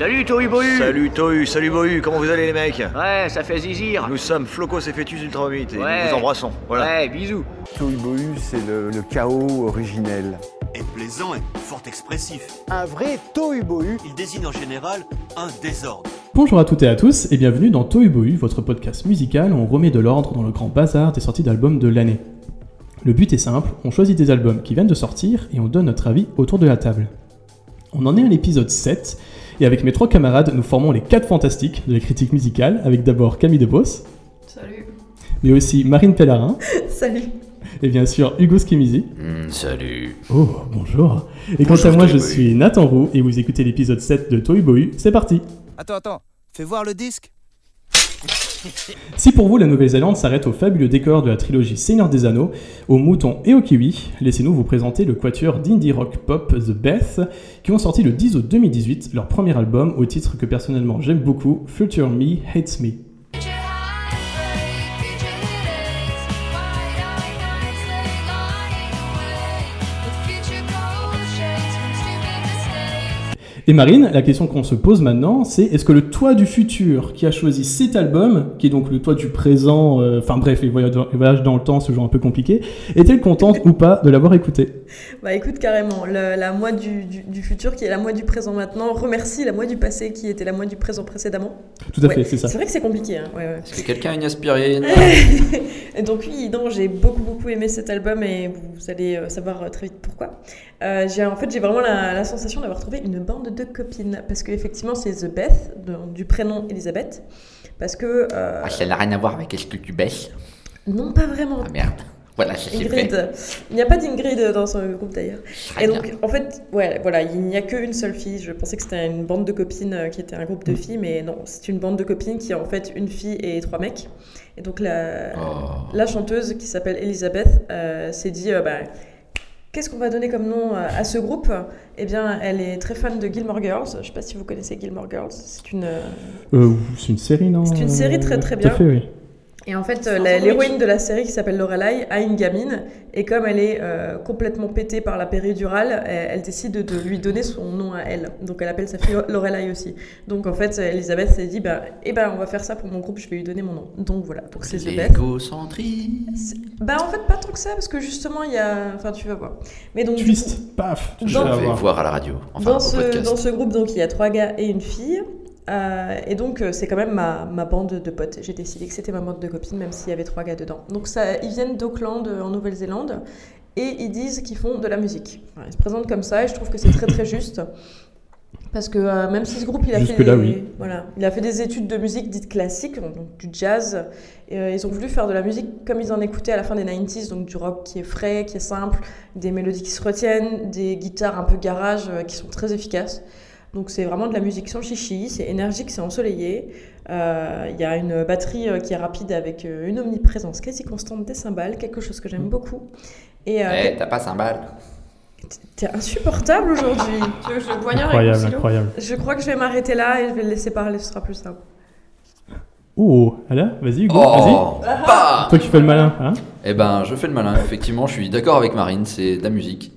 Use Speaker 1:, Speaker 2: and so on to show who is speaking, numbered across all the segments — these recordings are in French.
Speaker 1: Salut Tohu Bohu
Speaker 2: Salut Tohu, salut Bohu, comment vous allez les mecs
Speaker 1: Ouais, ça fait zizir
Speaker 2: Nous sommes Flocos et Fétus Ultra et
Speaker 1: Ouais.
Speaker 2: nous vous embrassons. Voilà.
Speaker 1: Ouais, bisous
Speaker 3: Tohu Bohu, c'est le, le chaos originel.
Speaker 4: est plaisant et fort expressif.
Speaker 3: Un vrai Tohu Bohu.
Speaker 4: Il désigne en général un désordre.
Speaker 5: Bonjour à toutes et à tous et bienvenue dans Tohu Bohu, votre podcast musical où on remet de l'ordre dans le grand bazar des sorties d'albums de l'année. Le but est simple, on choisit des albums qui viennent de sortir et on donne notre avis autour de la table. On en est à l'épisode 7 et avec mes trois camarades nous formons les 4 fantastiques de la critique musicale avec d'abord Camille Debos,
Speaker 6: Salut.
Speaker 5: mais aussi Marine Pellarin
Speaker 6: Salut.
Speaker 5: et bien sûr Hugo Skimizi.
Speaker 7: salut.
Speaker 5: Oh, bonjour. Et quant à moi je suis Nathan Roux et vous écoutez l'épisode 7 de Tohu Bohu, c'est parti
Speaker 8: Attends, attends, fais voir le disque.
Speaker 5: Si pour vous la Nouvelle-Zélande s'arrête au fabuleux décor de la trilogie Seigneur des Anneaux, aux moutons et aux kiwis, laissez-nous vous présenter le quatuor d'indie rock pop The Beth, qui ont sorti le 10 août 2018 leur premier album au titre que personnellement j'aime beaucoup, Future Me Hates Me. Et Marine, la question qu'on se pose maintenant, c'est est-ce que le toi du futur qui a choisi cet album, qui est donc le toi du présent, euh, enfin bref, les voyages, dans, les voyages dans le temps, ce genre un peu compliqué, est-elle contente ou pas de l'avoir écouté?
Speaker 6: Bah écoute, carrément, le- la moi du, du- du futur qui est la moi du présent maintenant remercie la moi du passé qui était la moi du présent précédemment.
Speaker 5: Tout à
Speaker 6: Ouais.
Speaker 5: fait, c'est ça.
Speaker 6: C'est vrai que c'est compliqué. Hein. ouais, ouais.
Speaker 7: Est-ce que quelqu'un a une aspirine?
Speaker 6: Et donc oui, non, j'ai beaucoup beaucoup aimé cet album et vous allez euh, savoir euh, très vite pourquoi. Euh, j'ai en fait j'ai vraiment la, la sensation d'avoir trouvé une bande de copines parce que effectivement c'est The Beth de- du prénom Elisabeth parce que euh,
Speaker 7: Ah, ça n'a rien à voir avec est-ce que tu baisses?
Speaker 6: Non pas vraiment.
Speaker 7: Ah merde. Voilà, ça
Speaker 6: Ingrid,
Speaker 7: fait.
Speaker 6: il n'y a pas d'Ingrid dans ce groupe d'ailleurs. Et
Speaker 7: bien.
Speaker 6: donc, en fait, ouais, voilà, il n'y a qu'une seule fille. Je pensais que c'était une bande de copines euh, qui était un groupe de filles, mais non, c'est une bande de copines qui est en fait une fille et trois mecs. Et donc, la,
Speaker 7: Oh.
Speaker 6: la chanteuse qui s'appelle Elisabeth euh, s'est dit bah, Qu'est-ce qu'on va donner comme nom euh, à ce groupe? Eh bien, elle est très fan de Gilmore Girls. Je ne sais pas si vous connaissez Gilmore Girls. C'est une. euh,
Speaker 5: Euh, c'est une série, non?
Speaker 6: C'est une série très, très
Speaker 5: Tout à
Speaker 6: bien.
Speaker 5: fait, oui.
Speaker 6: Et en fait, euh, l'héroïne de la série qui s'appelle Lorelai a une gamine et comme elle est euh, complètement pétée par la péridurale, elle, elle décide de, de lui donner son nom à elle. Donc elle appelle sa fille Lorelai aussi. Donc en fait, Elisabeth s'est dit bah, eh ben on va faire ça pour mon groupe, je vais lui donner mon nom. Donc voilà, donc c'est. Bah en fait pas tant que ça parce que justement il y a, enfin tu vas voir. Mais donc
Speaker 5: Twist, paf tu
Speaker 6: Dans-
Speaker 5: vas
Speaker 7: Je vais
Speaker 5: voir.
Speaker 7: voir à la radio. Enfin,
Speaker 6: dans,
Speaker 7: au
Speaker 6: ce,
Speaker 7: podcast.
Speaker 6: dans ce groupe, donc, il y a trois gars et une fille. Euh, et donc, euh, c'est quand même ma, ma bande de potes. J'ai décidé que c'était ma bande de copines, même s'il y avait trois gars dedans. Donc, ça, ils viennent d'Auckland, euh, en Nouvelle-Zélande, et ils disent qu'ils font de la musique. Voilà, ils se présentent comme ça, et je trouve que c'est très très juste. Parce que euh, même si ce groupe, il a, fait des,
Speaker 5: oui.
Speaker 6: voilà, il a fait des études de musique dites classiques, donc du jazz, et, euh, ils ont voulu faire de la musique comme ils en écoutaient à la fin des 90s, donc du rock qui est frais, qui est simple, des mélodies qui se retiennent, des guitares un peu garage euh, qui sont très efficaces. Donc c'est vraiment de la musique sans chichi, c'est énergique, c'est ensoleillé. Euh, Il y a une batterie euh, qui est rapide avec euh, une omniprésence quasi constante des cymbales, quelque chose que j'aime beaucoup. Et euh,
Speaker 7: Eh, t'as pas 5 balles
Speaker 6: t'es insupportable aujourd'hui.
Speaker 9: Tu veux que je le poignarde avec
Speaker 5: Incroyable, incroyable.
Speaker 6: Je crois que je vais m'arrêter là et je vais le laisser parler, ce sera plus simple.
Speaker 5: Oh, allez, vas-y, Hugo, vas-y.
Speaker 7: Oh bah
Speaker 5: Toi qui fais le malin, hein
Speaker 7: Eh ben, je fais le malin. Effectivement, je suis d'accord avec Marine, c'est de la musique.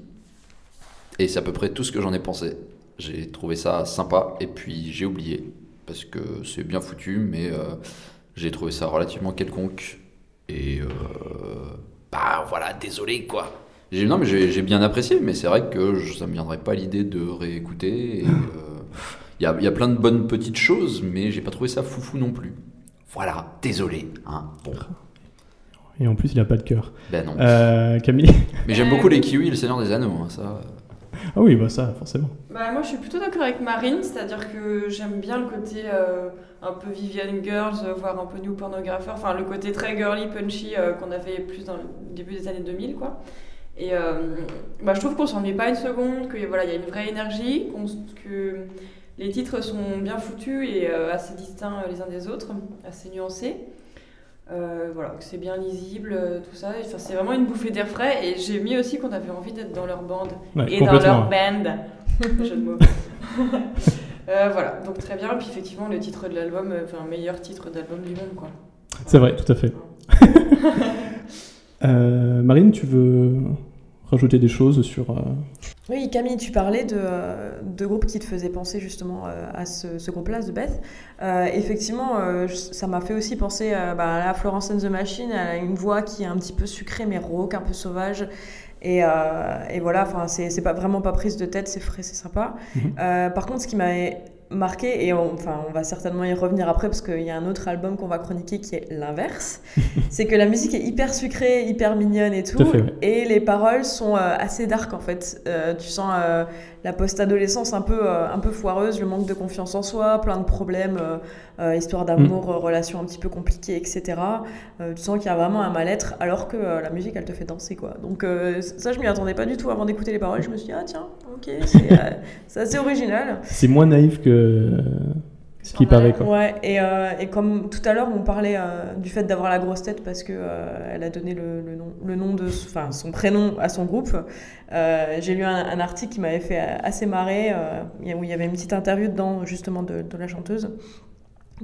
Speaker 7: Et c'est à peu près tout ce que j'en ai pensé. J'ai trouvé ça sympa et puis j'ai oublié. Parce que c'est bien foutu, mais euh, j'ai trouvé ça relativement quelconque. Et euh, bah voilà, désolé quoi. J'ai- Non, mais j'ai j'ai bien apprécié, mais c'est vrai que je- ça me viendrait pas l'idée de réécouter. et, euh, Il y, a, il y a plein de bonnes petites choses, mais j'ai pas trouvé ça foufou non plus. Voilà, désolé. Hein. Bon,
Speaker 5: Et en plus, il a pas de cœur.
Speaker 7: ben non.
Speaker 5: Euh, Camille
Speaker 7: Mais j'aime beaucoup les kiwis et le Seigneur des Anneaux, hein, ça.
Speaker 5: Ah oui, bah ça, forcément.
Speaker 9: Bah, moi, je suis plutôt d'accord avec Marine, c'est-à-dire que j'aime bien le côté euh, un peu Vivian Girls, euh, voire un peu New Pornographer, enfin le côté très girly, punchy euh, qu'on avait plus dans le début des années 2000, quoi. Et bah, je trouve qu'on s'ennuie pas une seconde, qu'il voilà, il y a une vraie énergie, que les titres sont bien foutus et assez distincts les uns des autres, assez nuancés. Euh, voilà, que c'est bien lisible, euh, tout ça. Enfin, c'est vraiment une bouffée d'air frais et j'ai mis aussi qu'on avait envie d'être dans leur bande
Speaker 5: Ouais,
Speaker 9: et dans leur band. Jeu de mots. Euh, voilà, donc très bien. Puis effectivement, le titre de l'album, euh, enfin, meilleur titre d'album du monde, quoi.
Speaker 5: C'est vrai, tout à fait. Euh, Marine, tu veux rajouter des choses sur.
Speaker 6: Oui, Camille, tu parlais de, euh, de groupes qui te faisaient penser justement euh, à ce, ce groupe-là, The Beth. Euh, effectivement, euh, ça m'a fait aussi penser euh, bah, à Florence and the Machine. Elle a une voix qui est un petit peu sucrée mais rauque, un peu sauvage. Et, et voilà, enfin, c'est pas vraiment pas prise de tête, c'est frais, c'est sympa. Euh, par contre, ce qui m'avait marqué, et on, enfin, on va certainement y revenir après parce qu'il y a un autre album qu'on va chroniquer qui est l'inverse, c'est que la musique est hyper sucrée, hyper mignonne et tout,
Speaker 5: fait,
Speaker 6: et les paroles sont euh, assez dark en fait. Euh, tu sens euh, la post-adolescence un peu, un peu foireuse, le manque de confiance en soi, plein de problèmes, euh, histoire d'amour, euh, relations un petit peu compliquées, etc. Euh, tu sens qu'il y a vraiment un mal-être alors que euh, la musique elle te fait danser quoi. Donc euh, ça je m'y attendais pas du tout avant d'écouter les paroles, je me suis dit ah tiens, ok, c'est euh, assez original.
Speaker 5: C'est moins naïf que ce qui paraît, quoi.
Speaker 6: Ouais, et, euh, et comme tout à l'heure, on parlait euh, du fait d'avoir la grosse tête parce que euh, elle a donné le, le nom, le nom de, enfin son prénom à son groupe. Euh, J'ai lu un, un article qui m'avait fait assez marrer, euh, où il y avait une petite interview dedans justement de, de la chanteuse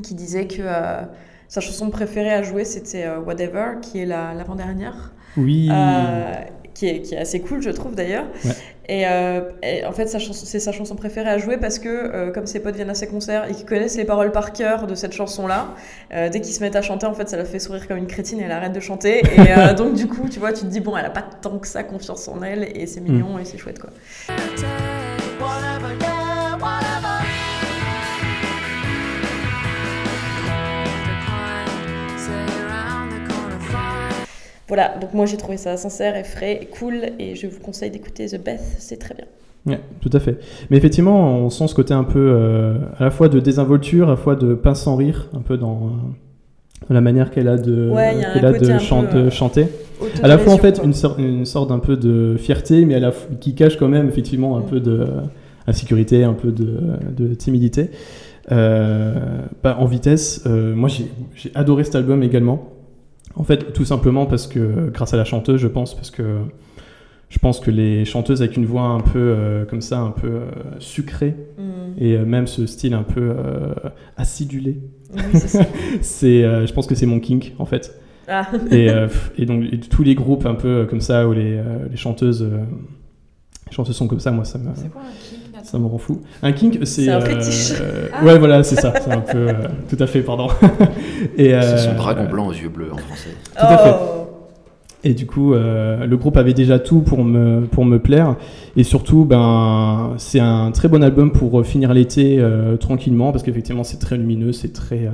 Speaker 6: qui disait que euh, sa chanson préférée à jouer c'était euh, Whatever, qui est la- l'avant-dernière.
Speaker 5: Oui.
Speaker 6: Euh, qui, est, qui est assez cool, je trouve d'ailleurs.
Speaker 5: Ouais.
Speaker 6: Et, euh, et en fait, sa chanson- c'est sa chanson préférée à jouer parce que, euh, comme ses potes viennent à ses concerts et qu'ils connaissent les paroles par cœur de cette chanson-là, euh, dès qu'ils se mettent à chanter, en fait, ça la fait sourire comme une crétine et elle arrête de chanter. Et euh, donc, du coup, tu vois, tu te dis, bon, elle a pas tant que ça confiance en elle et c'est mignon et c'est chouette, quoi. Voilà, donc moi j'ai trouvé ça sincère et frais et cool et je vous conseille d'écouter The Beth, c'est très bien.
Speaker 5: Ouais, tout à fait. Mais effectivement, on sent ce côté un peu euh, à la fois de désinvolture, à la fois de pince sans rire, un peu dans, euh, la manière qu'elle a de,
Speaker 6: Ouais, a
Speaker 5: qu'elle de
Speaker 6: peu, euh,
Speaker 5: chanter. À la fois en fait une, sorte- une sorte d'un peu de fierté, mais à la f- qui cache quand même effectivement un
Speaker 6: Mm.
Speaker 5: peu de insécurité, un peu de, de timidité. Euh, bah, en vitesse, euh, moi j'ai adoré cet album également. En fait, tout simplement parce que grâce à la chanteuse, je pense, parce que je pense que les chanteuses avec une voix un peu euh, comme ça, un peu euh, sucrée,
Speaker 6: Mm.
Speaker 5: et euh, même ce style un peu acidulé,
Speaker 6: Oui, c'est
Speaker 5: je pense que c'est mon kink en fait.
Speaker 6: Ah.
Speaker 5: Et, donc et tous les groupes un peu comme ça où les, les chanteuses, les chanteuses sont comme ça, moi ça me,
Speaker 9: C'est quoi un kink?
Speaker 5: Ça me rend fou. Un kink, c'est
Speaker 6: C'est un
Speaker 5: euh,
Speaker 6: fétiche.
Speaker 5: euh,
Speaker 9: Ah.
Speaker 5: Ouais, voilà, c'est ça. C'est un peu, euh, tout à fait, pardon. et euh,
Speaker 7: C'est son dragon blanc aux yeux bleus en français.
Speaker 5: Tout à fait.
Speaker 6: Oh.
Speaker 5: Et du coup, euh, le groupe avait déjà tout pour me, pour me plaire. Et surtout, ben, c'est un très bon album pour finir l'été euh, tranquillement, parce qu'effectivement, c'est très lumineux, c'est très euh,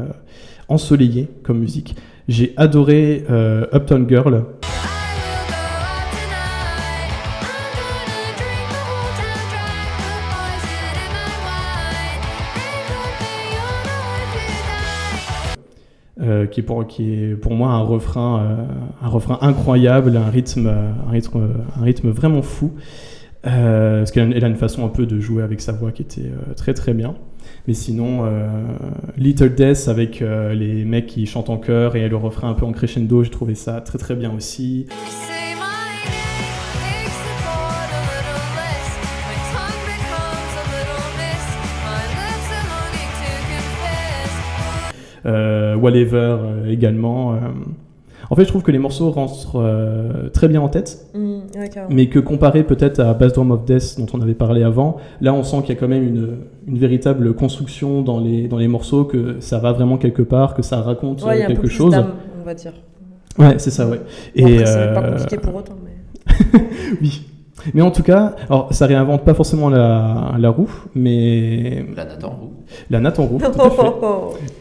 Speaker 5: ensoleillé comme musique. J'ai adoré euh, Uptown Girl. Euh, qui, est pour, qui est pour moi un refrain, euh, un refrain incroyable, un rythme, un rythme, un rythme vraiment fou. Euh, parce qu'elle a- une façon un peu de jouer avec sa voix qui était très très bien. Mais sinon, Little Death avec les mecs qui chantent en chœur et le refrain un peu en crescendo, j'ai trouvé ça très très bien aussi. Whatever euh, également. euh. En fait, je trouve que les morceaux rentrent euh, très bien en tête.
Speaker 6: Mm, ouais.
Speaker 5: Mais que comparé peut-être à Bass Drum of Death dont on avait parlé avant, là on sent qu'il y a quand même une, une véritable construction dans les, dans les morceaux, que ça va vraiment quelque part, que ça raconte
Speaker 6: Ouais, il y a
Speaker 5: euh,
Speaker 6: un peu
Speaker 5: quelque
Speaker 6: plus
Speaker 5: chose.
Speaker 6: d'âme, on va dire.
Speaker 5: Ouais, c'est ça, ouais.
Speaker 6: Bon,
Speaker 5: Et
Speaker 6: après, c'est pas
Speaker 5: euh,
Speaker 6: compliqué pour autant, mais...
Speaker 5: oui. Mais en tout cas, alors ça réinvente pas forcément la, la roue, mais
Speaker 7: La Nathan Roux.
Speaker 5: la natte en roue. tout à fait.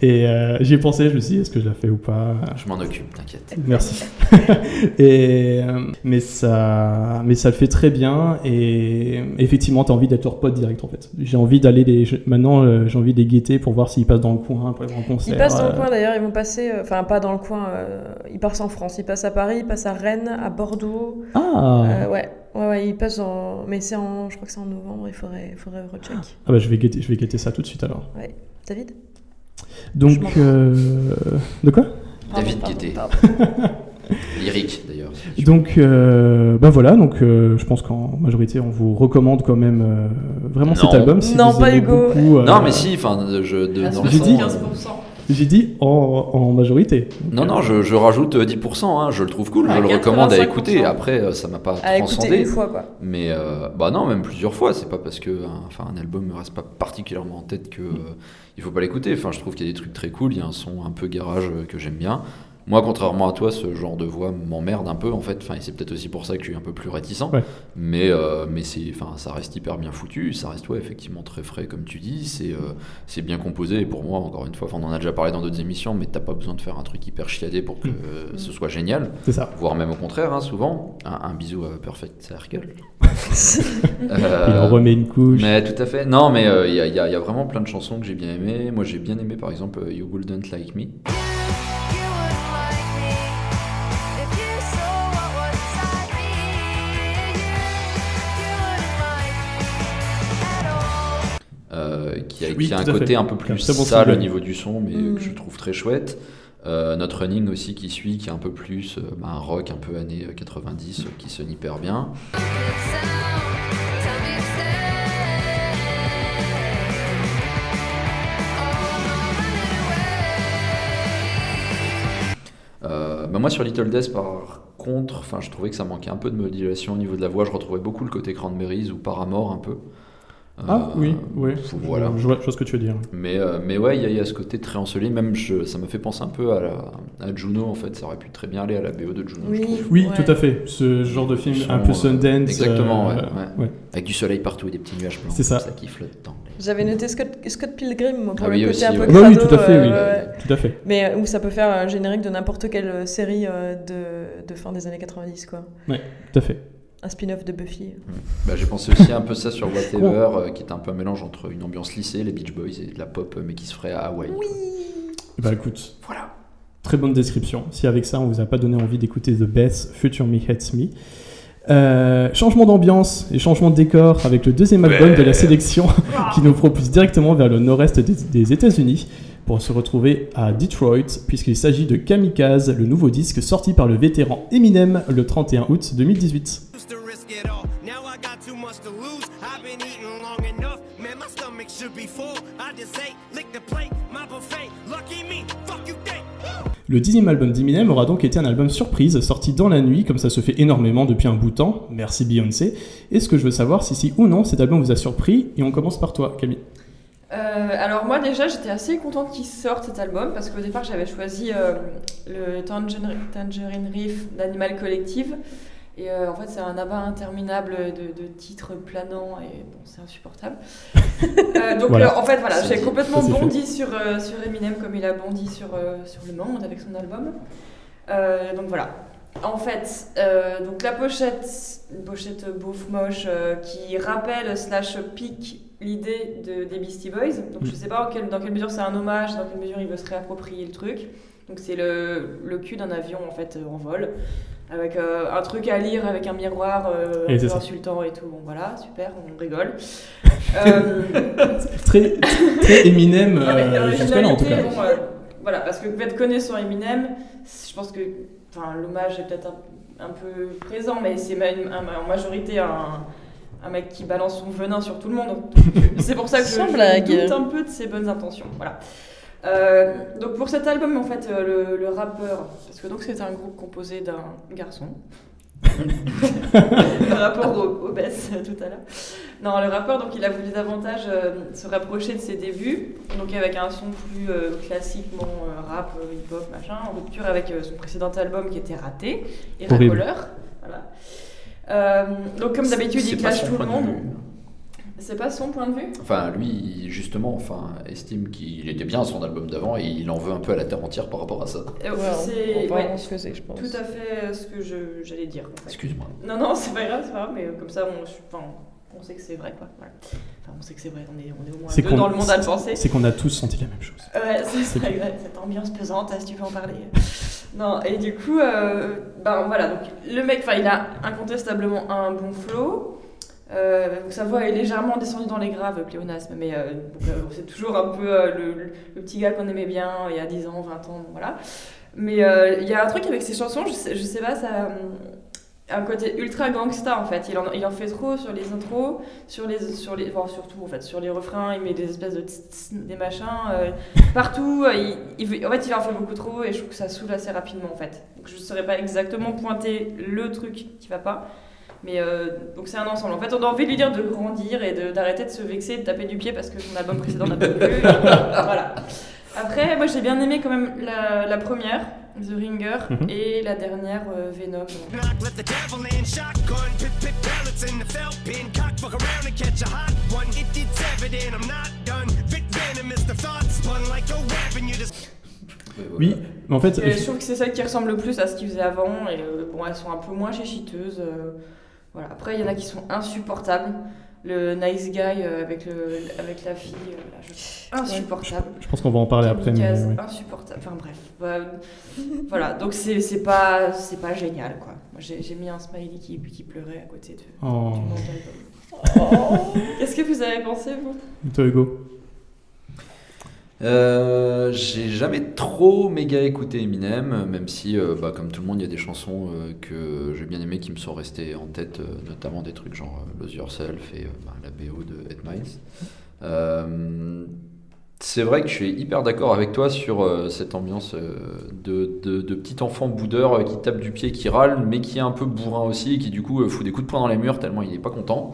Speaker 5: Et euh, j'y ai pensé, je me suis dit, est-ce que je la fais ou pas?
Speaker 7: Je m'en occupe, t'inquiète.
Speaker 5: Merci. et, euh, mais, ça, mais ça le fait très bien et effectivement, tu as envie d'être leur pote direct en fait. J'ai envie d'aller les. Maintenant, euh, j'ai envie de les guetter pour voir s'ils passent dans le coin pour aller un concert.
Speaker 6: Ils passent dans le
Speaker 5: euh,
Speaker 6: coin d'ailleurs, ils vont passer, euh, enfin pas dans le coin, euh, ils passent en France, ils passent à Paris, ils passent à Rennes, à Bordeaux.
Speaker 5: Ah
Speaker 6: Euh, ouais, ouais, ouais, ils passent en. Mais c'est en. Je crois que c'est en novembre, il faudrait, il faudrait recheck.
Speaker 5: Ah bah, je vais guetter, je vais guetter ça tout de suite alors.
Speaker 6: Ouais. David?
Speaker 5: Donc, euh, de quoi?
Speaker 7: David
Speaker 6: Pardon, pardon.
Speaker 7: Lyrique d'ailleurs.
Speaker 5: Donc, euh, bah voilà, donc euh, je pense qu'en majorité, on vous recommande quand même euh, vraiment cet album. Si
Speaker 6: Non,
Speaker 5: vous
Speaker 6: pas
Speaker 5: aimez
Speaker 6: Hugo.
Speaker 5: beaucoup, euh,
Speaker 7: Non, mais si, enfin, je, de, dans le
Speaker 5: J'ai dit-
Speaker 7: fond,
Speaker 9: 75%.
Speaker 5: J'ai dit en, en majorité.
Speaker 7: Non, non, je, je rajoute euh, 10%, hein, je le trouve cool,
Speaker 9: Ouais,
Speaker 7: je le recommande à
Speaker 9: 85%.
Speaker 7: écouter. Après, euh, ça m'a pas
Speaker 6: À
Speaker 7: transcendé.
Speaker 6: une fois, quoi.
Speaker 7: Mais euh, bah non, même plusieurs fois. C'est pas parce que un, enfin, un album me reste pas particulièrement en tête que euh, il faut pas l'écouter. Enfin, je trouve qu'il y a des trucs très cool. Il y a un son un peu garage euh, que j'aime bien. Moi, contrairement à toi, ce genre de voix m'emmerde un peu en fait. Enfin, c'est peut-être aussi pour ça que je suis un peu plus réticent.
Speaker 5: Ouais.
Speaker 7: Mais euh, mais c'est, enfin, ça reste hyper bien foutu. Ça reste ouais, effectivement très frais comme tu dis. C'est euh, c'est bien composé. Et pour moi, encore une fois, on en a déjà parlé dans d'autres émissions, mais t'as pas besoin de faire un truc hyper chiadé pour que
Speaker 5: Mm.
Speaker 7: euh, ce soit génial.
Speaker 5: C'est ça.
Speaker 7: Voire même au contraire, hein, souvent. Un, un bisou à Perfect Circle.
Speaker 5: Il
Speaker 7: Euh,
Speaker 5: en remet une couche.
Speaker 7: mais tout à fait. Non, mais euh, il y, a- y a il y a vraiment plein de chansons que j'ai bien aimées. Moi, j'ai bien aimé, par exemple, euh, You Wouldn't Like Me. Euh, qui a,
Speaker 5: Oui,
Speaker 7: qui a un
Speaker 5: fait.
Speaker 7: côté un peu plus
Speaker 5: bon
Speaker 7: sale au niveau du son, mais
Speaker 6: Mm.
Speaker 7: que je trouve très chouette. Euh, notre running aussi qui suit, qui est un peu plus euh, bah, un rock un peu années 90, euh, qui sonne hyper bien. Euh, bah moi sur Little Death par contre, enfin je trouvais que ça manquait un peu de modulation au niveau de la voix. Je retrouvais beaucoup le côté Cranberries ou Paramore un peu.
Speaker 5: Ah
Speaker 7: Euh,
Speaker 5: oui, oui.
Speaker 7: Voilà.
Speaker 5: Je, vois, je vois ce que tu veux dire.
Speaker 7: Mais, euh, mais ouais, il y, a- il y a ce côté très ensoleillé. Même je, ça m'a fait penser un peu à, la, à Juno en fait. Ça aurait pu très bien aller à la BO de Juno. je
Speaker 6: Oui.
Speaker 7: trouve.
Speaker 5: Oui,
Speaker 6: Ouais.
Speaker 5: tout à fait. Ce genre de film
Speaker 7: Son,
Speaker 5: un peu
Speaker 7: euh,
Speaker 5: Sundance.
Speaker 7: Exactement,
Speaker 5: euh,
Speaker 7: ouais, ouais.
Speaker 5: ouais.
Speaker 7: Avec du soleil partout et des petits nuages blancs.
Speaker 5: C'est ça.
Speaker 7: comme qui flottent dans les-
Speaker 6: J'avais noté Scott, Scott Pilgrim moi, pour
Speaker 7: Ah
Speaker 6: le
Speaker 7: oui,
Speaker 6: côté
Speaker 7: aussi,
Speaker 6: un peu
Speaker 7: ouais.
Speaker 5: Ah bah oui,
Speaker 6: crado,
Speaker 5: tout à fait,
Speaker 6: euh,
Speaker 5: oui.
Speaker 6: ouais, ouais.
Speaker 5: Tout à fait.
Speaker 6: Mais où ça peut faire un générique de n'importe quelle série de, de fin des années 90, quoi.
Speaker 5: Tout à fait.
Speaker 6: Un spin-off de Buffy.
Speaker 7: Bah, J'ai pensé aussi un peu ça sur Whatever, euh, qui est un peu un mélange entre une ambiance lycée, les Beach Boys et de la pop, euh, mais qui se ferait à Hawaï. quoi.
Speaker 5: Bah écoute,
Speaker 7: Voilà.
Speaker 5: très bonne description. Si avec ça on vous a pas donné envie d'écouter The Best, Future Me Hates Me. Euh, changement d'ambiance et changement de décor avec le deuxième album de la sélection qui nous propulse directement vers le nord-est des, des États-Unis pour se retrouver à Detroit puisqu'il s'agit de Kamikaze, le nouveau disque sorti par le vétéran Eminem le 31 août 2018.
Speaker 8: All. Now I got too much to lose. I've been eating long enough. Man, my stomach should be full. I just ate, lick the plate, my buffet. Lucky me, fuck you think.
Speaker 5: Le dixième album d'Eminem aura donc été un album surprise, sorti dans la nuit, comme ça se fait énormément depuis un bout de temps. Merci Beyoncé. Et ce que je veux savoir, si si ou non cet album vous a surpris, et on commence par toi, Camille.
Speaker 9: Euh, alors moi déjà j'étais assez contente qu'il sorte cet album parce qu'au départ j'avais choisi euh, le Tangerine, Tangerine Reef d'Animal Collective et euh, en fait c'est un abat interminable de, de titres planants et bon c'est insupportable. Euh, donc
Speaker 5: Voilà.
Speaker 9: euh, en fait voilà j'ai complètement bondi sur, euh, sur Eminem comme il a bondi sur, euh, sur le monde avec son album. Euh, donc voilà. En fait, euh, donc la pochette, une pochette beauf moche euh, qui rappelle slash pique l'idée de, des Beastie Boys. Donc je sais pas dans quelle mesure c'est un hommage, dans quelle mesure il veut se réapproprier le truc. Donc c'est le, le cul d'un avion en fait en vol, avec euh, un truc à lire avec un miroir euh,
Speaker 5: Et
Speaker 9: un insultant et tout. Bon voilà, super, on rigole. Euh,
Speaker 5: Très, très Eminem, euh, jusque-là en tout cas.
Speaker 9: bon, euh, voilà, parce que être connaissant Eminem, je pense que enfin, l'hommage est peut-être un, un peu présent, mais c'est en majorité un, un mec qui balance son venin sur tout le monde. C'est pour ça que je, je doute un peu de ses bonnes intentions. Voilà. Euh, donc pour cet album, en fait, euh, le, le rappeur, parce que donc c'est un groupe composé d'un garçon, par rapport au, au Bess tout à l'heure. Non, le rappeur, donc il a voulu davantage euh, se rapprocher de ses débuts, donc avec un son plus euh, classiquement euh, rap, euh, hip-hop, machin, en rupture avec euh, son précédent album qui était raté, et. Racoleur. Voilà. Euh, donc comme d'habitude, il clash tout le monde. C'est pas son point de vue?
Speaker 7: Enfin, lui, justement, enfin, estime qu'il était bien à son album d'avant et il en veut un peu à la terre entière par rapport à ça.
Speaker 9: Euh,
Speaker 6: Ouais,
Speaker 9: C'est
Speaker 6: on
Speaker 9: ouais,
Speaker 6: je pense.
Speaker 9: tout à fait ce que j'allais dire. en fait.
Speaker 7: Excuse-moi.
Speaker 9: Non, non, c'est pas grave, c'est pas grave, mais comme ça, on, enfin, on sait que c'est vrai, quoi. Voilà. Enfin, on sait que c'est vrai, on est, on est au moins
Speaker 5: C'est
Speaker 9: deux
Speaker 5: qu'on-
Speaker 9: dans le monde à le penser.
Speaker 5: C'est qu'on a tous senti la même chose.
Speaker 9: Ouais, c'est exact, cette ambiance pesante, si tu veux en parler. Non, et du coup, euh, ben voilà, donc le mec, enfin, il a incontestablement un bon flow. Euh, sa voix est légèrement descendue dans les graves, pléonasme, mais euh, euh, c'est toujours un peu le, petit gars qu'on aimait bien il y a 10 ans, 20 ans, voilà. Mais il y a un truc avec ces chansons, je sais, sais pas, ça. un côté ultra gangsta en fait. Il en, fait trop sur les intros, sur les, sur les, enfin, surtout en fait sur les refrains. Il met des espèces de des machins partout. Il, en fait, il en fait beaucoup trop et je trouve que ça saoule assez rapidement en fait. Donc je saurais pas exactement pointer le truc qui va pas. Mais euh, donc c'est un ensemble. En fait, on a envie de lui dire de grandir et de- d'arrêter de, se vexer, de taper du pied parce que son album précédent n'a pas plu. voilà. Après, moi j'ai bien aimé quand même la, la première, The Ringer,
Speaker 5: Mhm.
Speaker 9: et la dernière, euh, Venom.
Speaker 5: Oui, mais en fait,
Speaker 9: Et je trouve que c'est celle qui ressemble le plus à ce qu'il faisait avant. Et euh, bon, elles sont un peu moins chéchiteuses. Voilà. Après, il y en a qui sont insupportables. Le nice guy euh, avec, le, avec la fille, euh, là, je- insupportable.
Speaker 5: je pense qu'on va en parler après. Mais, ouais.
Speaker 9: insupportable. Enfin bref. Bah, voilà, donc c'est c'est pas, c'est pas génial quoi. Moi j'ai mis un smiley qui, qui pleurait à côté de,
Speaker 5: Oh.
Speaker 9: du nom de l'album. Qu'est-ce que vous avez pensé vous?
Speaker 5: Toi, Hugo?
Speaker 7: Euh, j'ai jamais trop méga écouté Eminem, même si, euh, bah, comme tout le monde, il y a des chansons euh, que j'ai bien aimées qui me sont restées en tête, notamment des trucs genre Lose Yourself et bah, la BO de Ed c'est vrai que je suis hyper d'accord avec toi sur cette ambiance de, de, petit enfant boudeur qui tape du pied, qui râle, mais qui est un peu bourrin aussi et qui du coup fout des coups de poing dans les murs tellement il est pas content.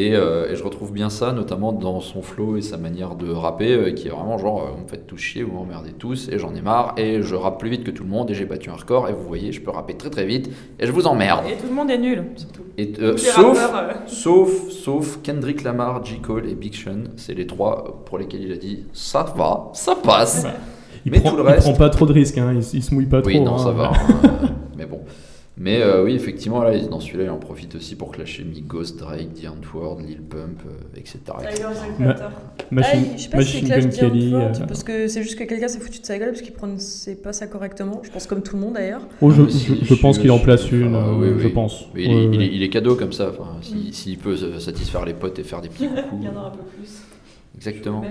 Speaker 7: Et, euh, et je retrouve bien ça, notamment dans son flow et sa manière de rapper, euh, qui est vraiment genre, euh, vous me faites tous chier, vous m'emmerdez tous, et j'en ai marre, et je rappe plus vite que tout le monde, et j'ai battu un record, et vous voyez, je peux rapper très très vite, et je vous emmerde.
Speaker 9: Et tout le monde est nul, surtout.
Speaker 7: Et, euh, sauf,
Speaker 9: rappeurs,
Speaker 7: sauf, sauf Kendrick Lamar, J. Cole et Big Sean, c'est les trois pour lesquels il a dit, ça va, ça passe.
Speaker 5: il,
Speaker 7: Mais
Speaker 5: prend,
Speaker 7: tout le
Speaker 5: il
Speaker 7: reste-
Speaker 5: prend pas trop de risques, hein, il, il se mouille pas
Speaker 7: Oui,
Speaker 5: trop.
Speaker 7: non,
Speaker 5: hein.
Speaker 7: ça va. hein, mais bon. Mais euh, oui, effectivement, là, dans celui-là, il en profite aussi pour clasher Migos, Drake, The Antwoord, Lil Pump, euh, etc. Etc.
Speaker 9: Creator.
Speaker 5: Machine,
Speaker 6: Ah, je sais pas si c'est
Speaker 5: Machine
Speaker 6: Clash
Speaker 5: Gun Kelly. Euh,
Speaker 6: parce que c'est juste que quelqu'un s'est foutu de sa gueule parce qu'il prononçait pas ça correctement. Je pense comme tout le monde d'ailleurs.
Speaker 5: oh, je,
Speaker 7: Ah, mais si,
Speaker 5: je- je pense qu'il en place une, euh,
Speaker 7: oui,
Speaker 5: je pense.
Speaker 7: Il, est,
Speaker 5: Ouais,
Speaker 7: il,
Speaker 5: ouais.
Speaker 7: est, il est cadeau comme ça. Enfin, s'il peut se satisfaire les potes et faire des petits coucous.
Speaker 9: Il y en a un peu plus.
Speaker 7: Exactement.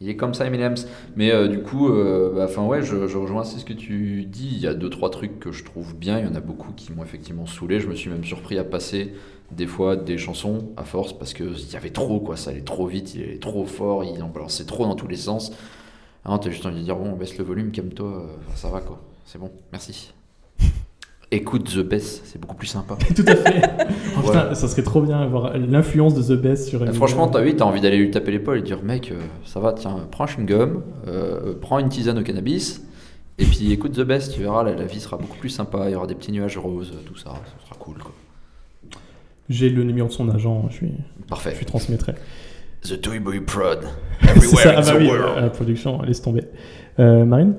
Speaker 7: Il est comme ça, Eminem. Mais euh, du coup, euh, bah, enfin ouais, je, rejoins assez ce que tu dis. Il y a deux trois trucs que je trouve bien. Il y en a beaucoup qui m'ont effectivement saoulé. Je me suis même surpris à passer des fois des chansons à force parce que il y avait trop quoi. Ça allait trop vite, il allait trop fort, il en balançait trop dans tous les sens. Ah, t'as juste envie de dire bon, baisse le volume, calme-toi, euh, ça va quoi. C'est bon, merci. Écoute The Best, c'est beaucoup plus sympa.
Speaker 5: Tout à fait. Oh, putain, ça serait trop bien avoir l'influence de The Best sur
Speaker 7: Euh,
Speaker 5: Eminem.
Speaker 7: Franchement, t'as oui, t'as envie d'aller lui taper l'épaule et dire mec, euh, ça va, tiens, prends un chewing-gum, euh, prends une tisane au cannabis, et puis écoute The Best, tu verras, la, la vie sera beaucoup plus sympa, il y aura des petits nuages roses, tout ça, ça sera cool.
Speaker 5: J'ai le numéro de son agent, je lui,
Speaker 7: Parfait.
Speaker 5: je lui transmettrai.
Speaker 7: The Toy Boy Prod, everywhere
Speaker 5: ça, ah
Speaker 7: in
Speaker 5: bah
Speaker 7: the
Speaker 5: oui,
Speaker 7: world.
Speaker 5: euh, la production, laisse tomber. Euh, Marine?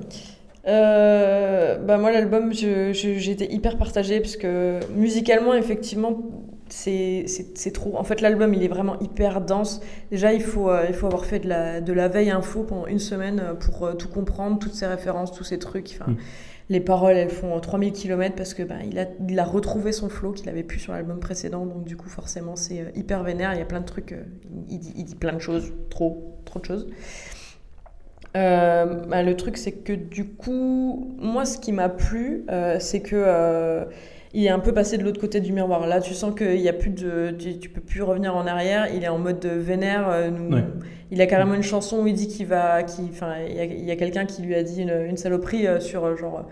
Speaker 6: Euh, bah moi l'album j'étais hyper partagée parce que musicalement effectivement c'est trop. En fait l'album il est vraiment hyper dense. Déjà il faut euh, il faut avoir fait de la de la veille info pendant une semaine euh, pour euh, tout comprendre toutes ces références tous ces trucs. Enfin
Speaker 5: Mm.
Speaker 6: les paroles elles font euh, 3000 km parce que bah, il a il a retrouvé son flow qu'il avait plus sur l'album précédent. Donc du coup forcément c'est hyper vénère. Il y a plein de trucs il, dit, il dit plein de choses trop trop de choses euh, bah, le truc, c'est que du coup, moi, ce qui m'a plu, euh, c'est que euh, il est un peu passé de l'autre côté du miroir. Là, tu sens qu'il y a plus de, tu, tu peux plus revenir en arrière. Il est en mode de vénère. nous-
Speaker 5: Ouais.
Speaker 6: Il a carrément une chanson où il dit qu'il va, qu'il, enfin, il y a, il y a quelqu'un qui lui a dit une, une saloperie sur genre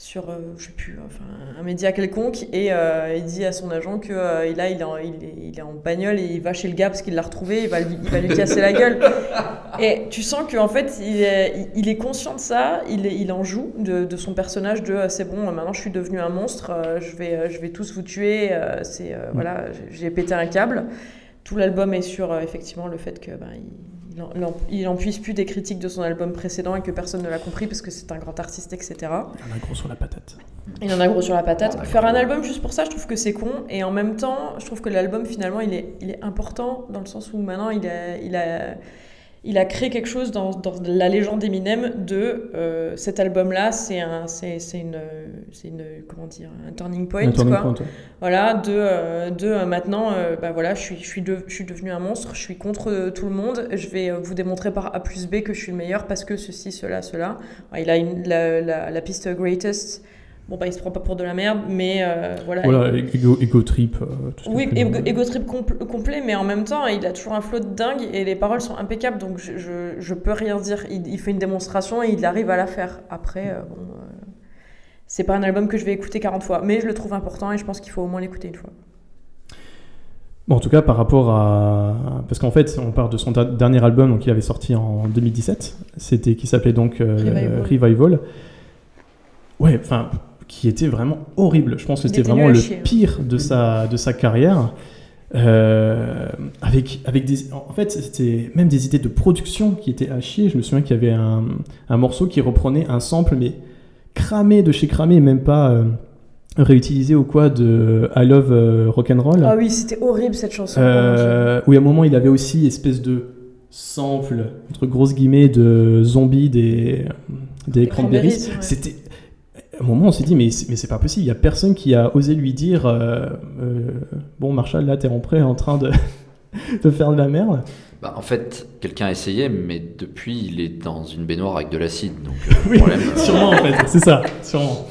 Speaker 6: sur, euh, je sais plus, enfin, un média quelconque, et euh, il dit à son agent que euh, là, il est, en, il, est, il est en bagnole et il va chez le gars parce qu'il l'a retrouvé, il va lui, il va lui casser la gueule. Et tu sens qu'en fait, il est, il est conscient de ça, il, en joue de, de son personnage de c'est bon, maintenant je suis devenu un monstre, je vais, je vais tous vous tuer, c'est, euh, voilà, j'ai- pété un câble. Tout l'album est sur effectivement le fait que ben, il, il en- il en- il en puisse plus des critiques de son album précédent et que personne ne l'a compris parce que c'est un grand artiste, etc.
Speaker 5: Il en a gros sur la patate.
Speaker 6: Il en a gros sur la patate.
Speaker 7: Ah,
Speaker 6: Faire un album juste pour ça, je trouve que c'est con. Et en même temps, je trouve que l'album, finalement, il est, il est important dans le sens où maintenant, il a, il a, il a créé quelque chose dans, dans la légende d'Eminem de euh, cet album-là, c'est un, c'est, une, c'est une, comment dire, un turning point,
Speaker 5: Un turning
Speaker 6: quoi.
Speaker 5: point, ouais.
Speaker 6: Voilà, de, euh, de euh, maintenant, euh, bah voilà, je suis, je, suis de- je suis devenu un monstre, je suis contre euh, tout le monde, je vais euh, vous démontrer par A plus B que je suis le meilleur parce que ceci, cela, cela. Il a une, la, la, la piste Greatest Bon, bah, il se prend pas pour de la merde, mais euh, voilà.
Speaker 5: Voilà, ego, ego trip. euh, tout
Speaker 6: Oui, ego, ego trip compl- complet, mais en même temps, il a toujours un flow de dingue et les paroles sont impeccables, donc je, je, je peux rien dire. Il, il fait une démonstration et il arrive à la faire. Après, euh, bon, euh, c'est pas un album que je vais écouter 40 fois, mais je le trouve important et je pense qu'il faut au moins l'écouter une fois.
Speaker 5: Bon, en tout cas, par rapport à. Parce qu'en fait, on part de son dernier album, donc il avait sorti en 2017. C'était qui s'appelait donc
Speaker 6: Revival.
Speaker 5: Revival. Ouais, enfin, qui était vraiment horrible. Je pense que c'était
Speaker 6: était
Speaker 5: vraiment le
Speaker 6: ouais.
Speaker 5: pire de sa, de sa carrière. Euh, avec, avec des. En fait, c'était même des idées de production qui étaient à chier. Je me souviens qu'il y avait un, un morceau qui reprenait un sample, mais cramé de chez cramé, même pas. euh, réutilisé ou quoi de I Love euh, Rock'n'Roll.
Speaker 6: Ah oui, c'était horrible cette chanson.
Speaker 5: Euh, où à un moment il avait aussi espèce de sample entre grosses guillemets de zombies des des,
Speaker 6: Des
Speaker 5: cranberries.
Speaker 6: Cranberries, ouais.
Speaker 5: C'était à un moment on s'est dit mais c'est- mais c'est pas possible. Il y a personne qui a osé lui dire euh, euh, bon Marshall là t'es en prêt en train de de faire de la merde.
Speaker 7: Bah, en fait, quelqu'un a essayé, mais depuis, il est dans une baignoire avec de l'acide. Donc, euh,
Speaker 5: Oui,
Speaker 7: problème,
Speaker 5: sûrement en fait, c'est ça, sûrement.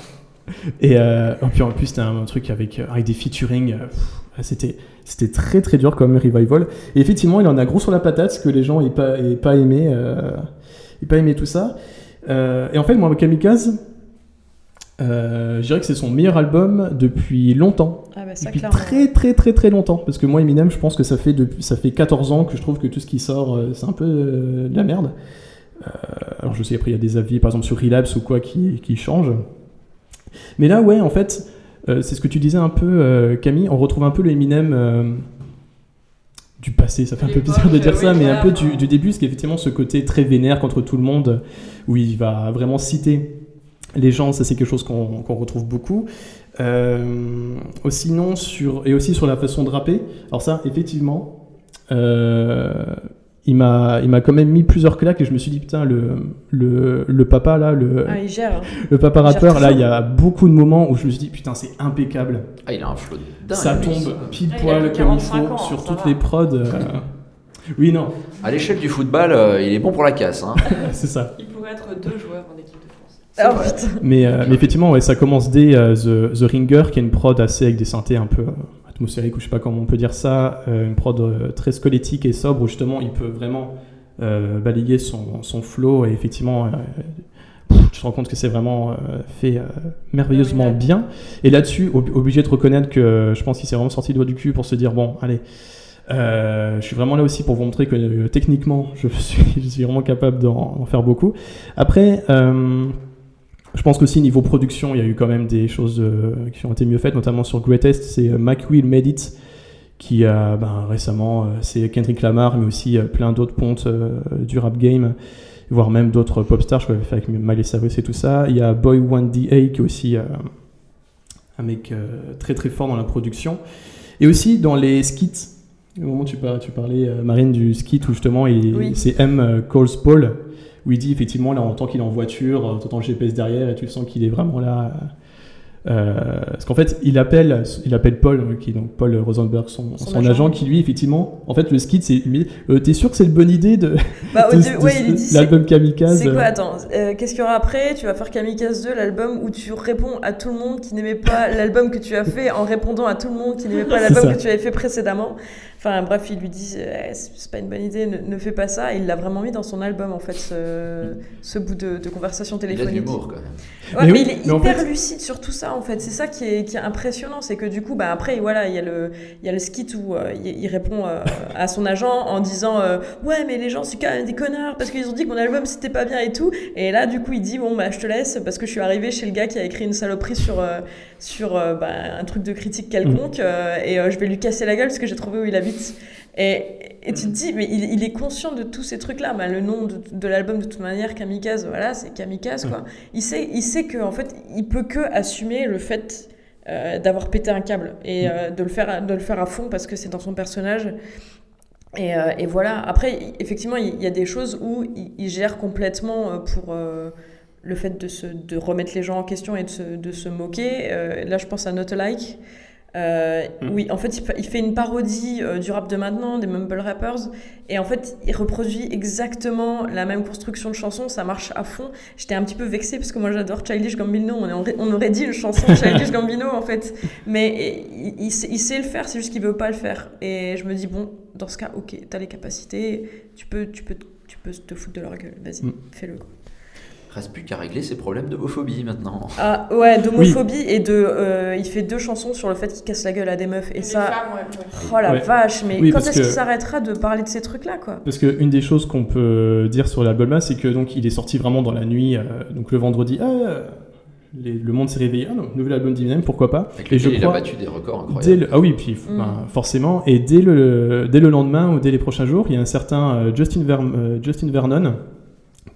Speaker 5: Et euh, en plus c'était un truc avec, avec des featuring, pff, c'était c'était très très dur comme revival. Et effectivement il en a gros sur la patate que les gens n'aient pas, aient pas aimé, aient pas aimé tout ça. Et en fait moi Kamikaze, euh, je dirais que c'est son meilleur album depuis longtemps.
Speaker 6: Ah bah ça,
Speaker 5: Depuis
Speaker 6: clairement.
Speaker 5: très très très très longtemps. Parce que moi, Eminem, je pense que ça fait, depuis, ça fait 14 ans que je trouve que tout ce qui sort, euh, c'est un peu euh, de la merde. Euh, alors je sais, après, il y a des avis, par exemple, sur Relapse ou quoi, qui, qui changent. Mais là, ouais, en fait, euh, c'est ce que tu disais un peu, Camille, on retrouve un peu le Eminem du passé. Ça fait un peu bizarre de dire ça, mais un peu du, du début, parce qu'effectivement, ce côté très vénère contre tout le monde, où il va vraiment citer les gens, ça c'est quelque chose qu'on retrouve beaucoup. Euh, aussi non sur et aussi sur la façon de rapper. Alors ça, effectivement, euh, il m'a il m'a quand même mis plusieurs claques et je me suis dit putain le le, le papa là le
Speaker 6: Ah, il gère.
Speaker 5: le papa
Speaker 6: il gère
Speaker 5: rappeur là il y a beaucoup de moments où je me suis dit putain c'est impeccable.
Speaker 7: Ah, il a un flow de dingue.
Speaker 5: ça tombe pile poil comme il
Speaker 9: 45
Speaker 5: faut
Speaker 9: ans,
Speaker 5: sur toutes
Speaker 9: va.
Speaker 5: les prods. euh. Oui non,
Speaker 7: À l'échelle du football, euh, il est bon pour la casse. Hein.
Speaker 5: c'est ça.
Speaker 9: Il pourrait être deux joueurs en équipe
Speaker 6: Ah.
Speaker 5: Mais, euh, mais effectivement, ouais, ça commence dès euh, The, The Ringer, qui est une prod assez avec des synthés un peu euh, atmosphériques, ou je sais pas comment on peut dire ça, une prod très squelettique et sobre, où justement il peut vraiment balayer son, son flow, et effectivement, pff, tu te rends compte que c'est vraiment fait merveilleusement bien. Et là-dessus, ob- obligé de reconnaître que je pense qu'il s'est vraiment sorti le doigt du cul pour se dire, bon, allez. euh, je suis vraiment là aussi pour vous montrer que euh, techniquement, je suis, je suis vraiment capable d'en d'en faire beaucoup. Après, euh, je pense qu'aussi niveau production, il y a eu quand même des choses euh, qui ont été mieux faites, notamment sur Greatest, c'est euh, Mac Will Made It, qui a ben, récemment, euh, c'est Kendrick Lamar, mais aussi plein d'autres pontes du rap game, voire même d'autres pop stars, je crois, fait avec Miley Cyrus et tout ça. Il y a Boy One DA, qui est aussi un mec très très fort dans la production. Et aussi dans les skits, au moment où tu, par- tu parlais, Marine, du skit où justement
Speaker 6: Oui.
Speaker 5: c'est M. Coles Paul, où il dit effectivement, là, on entend qu'il est en voiture, t'entends le GPS derrière et tu sens qu'il est vraiment là. Euh, parce qu'en fait, il appelle, il appelle Paul, euh, qui est donc Paul Rosenberg, son,
Speaker 6: Son
Speaker 5: son
Speaker 6: agent.
Speaker 5: agent. qui lui, effectivement, en fait, le skit, c'est euh, t'es sûr que c'est une bonne idée de,
Speaker 6: Bah,
Speaker 5: de- de-
Speaker 6: ouais,
Speaker 5: l'album Kamikaze?
Speaker 6: C'est quoi Attends, euh, qu'est-ce qu'il y aura après? Tu vas faire Kamikaze 2, l'album où tu réponds à tout le monde qui n'aimait pas l'album que tu as fait en répondant à tout le monde qui n'aimait pas l'album que tu avais fait précédemment. Enfin bref, il lui dit euh, c'est pas une bonne idée, ne, ne fais pas ça. Et il l'a vraiment mis dans son album en fait, ce, ce bout de, de conversation
Speaker 7: Il a de
Speaker 6: téléphonique.
Speaker 7: l'humour quand même.
Speaker 6: Ouais,
Speaker 5: Mais
Speaker 6: mais,
Speaker 5: oui,
Speaker 6: il est
Speaker 5: mais en
Speaker 6: hyper
Speaker 5: fait-
Speaker 6: lucide sur tout ça en fait. C'est ça qui est, qui est impressionnant, c'est que du coup, bah après, voilà, il y a le, il y a le skit où euh, il, il répond euh, à son agent en disant euh, ouais, mais les gens c'est quand même des connards parce qu'ils ont dit que mon album c'était pas bien et tout. Et là, du coup, il dit bon bah je te laisse parce que je suis arrivé chez le gars qui a écrit une saloperie sur euh, sur euh, bah, un truc de critique quelconque euh, et euh, je vais lui casser la gueule parce que j'ai trouvé où il habite. Et, et tu te dis, mais il, il est conscient de tous ces trucs-là. Bah, le nom de, de l'album, de toute manière, Kamikaze, voilà, c'est Kamikaze, quoi. Il sait, il sait qu'en fait, il peut que assumer le fait euh, d'avoir pété un câble et euh, de, le faire, de le faire à fond parce que c'est dans son personnage. Et, euh, et voilà. Après, effectivement, il y a des choses où il, il gère complètement pour le fait de, se, de remettre les gens en question et de se, de se moquer. Là, je pense à Not Alike. Euh. Oui, en fait, il fa- il fait une parodie euh, du rap de maintenant, des mumble rappers, et en fait, il reproduit exactement la même construction de chanson, ça marche à fond. J'étais un petit peu vexée parce que moi j'adore Childish Gambino, on, aurait- on aurait dit une chanson Childish Gambino en fait, mais et, il, il sait, il sait le faire, c'est juste qu'il veut pas le faire. Et je me dis, bon, dans ce cas, ok, t'as les capacités, tu peux, tu peux, tu peux te foutre de leur gueule, vas-y,
Speaker 5: Mm.
Speaker 6: fais-le. quoi.
Speaker 7: Reste plus qu'à régler ses problèmes d'homophobie maintenant.
Speaker 6: Ah ouais, d'homophobie et de. euh, il fait deux chansons sur le fait qu'il casse la gueule à des meufs. Et
Speaker 9: Les
Speaker 6: ça.
Speaker 9: femmes, ouais, ouais.
Speaker 6: Oh la
Speaker 5: Ouais.
Speaker 6: vache, mais
Speaker 5: Oui,
Speaker 6: quand est-ce qu'il
Speaker 5: que-
Speaker 6: s'arrêtera de parler de ces trucs-là, quoi?
Speaker 5: Parce qu'une des choses qu'on peut dire sur l'album là, c'est que donc il est sorti vraiment dans la nuit, euh, donc le vendredi. Ah, les- le monde s'est réveillé. Ah non, nouvel album d'Eminem, pourquoi pas
Speaker 7: Avec
Speaker 5: Et je
Speaker 7: il a battu des records
Speaker 5: Dès
Speaker 7: incroyables.
Speaker 5: le- ah oui, puis
Speaker 6: Mm.
Speaker 5: ben, forcément. Et dès le, dès le lendemain ou dès les prochains jours, il y a un certain Justin, Ver- euh, Justin Vernon,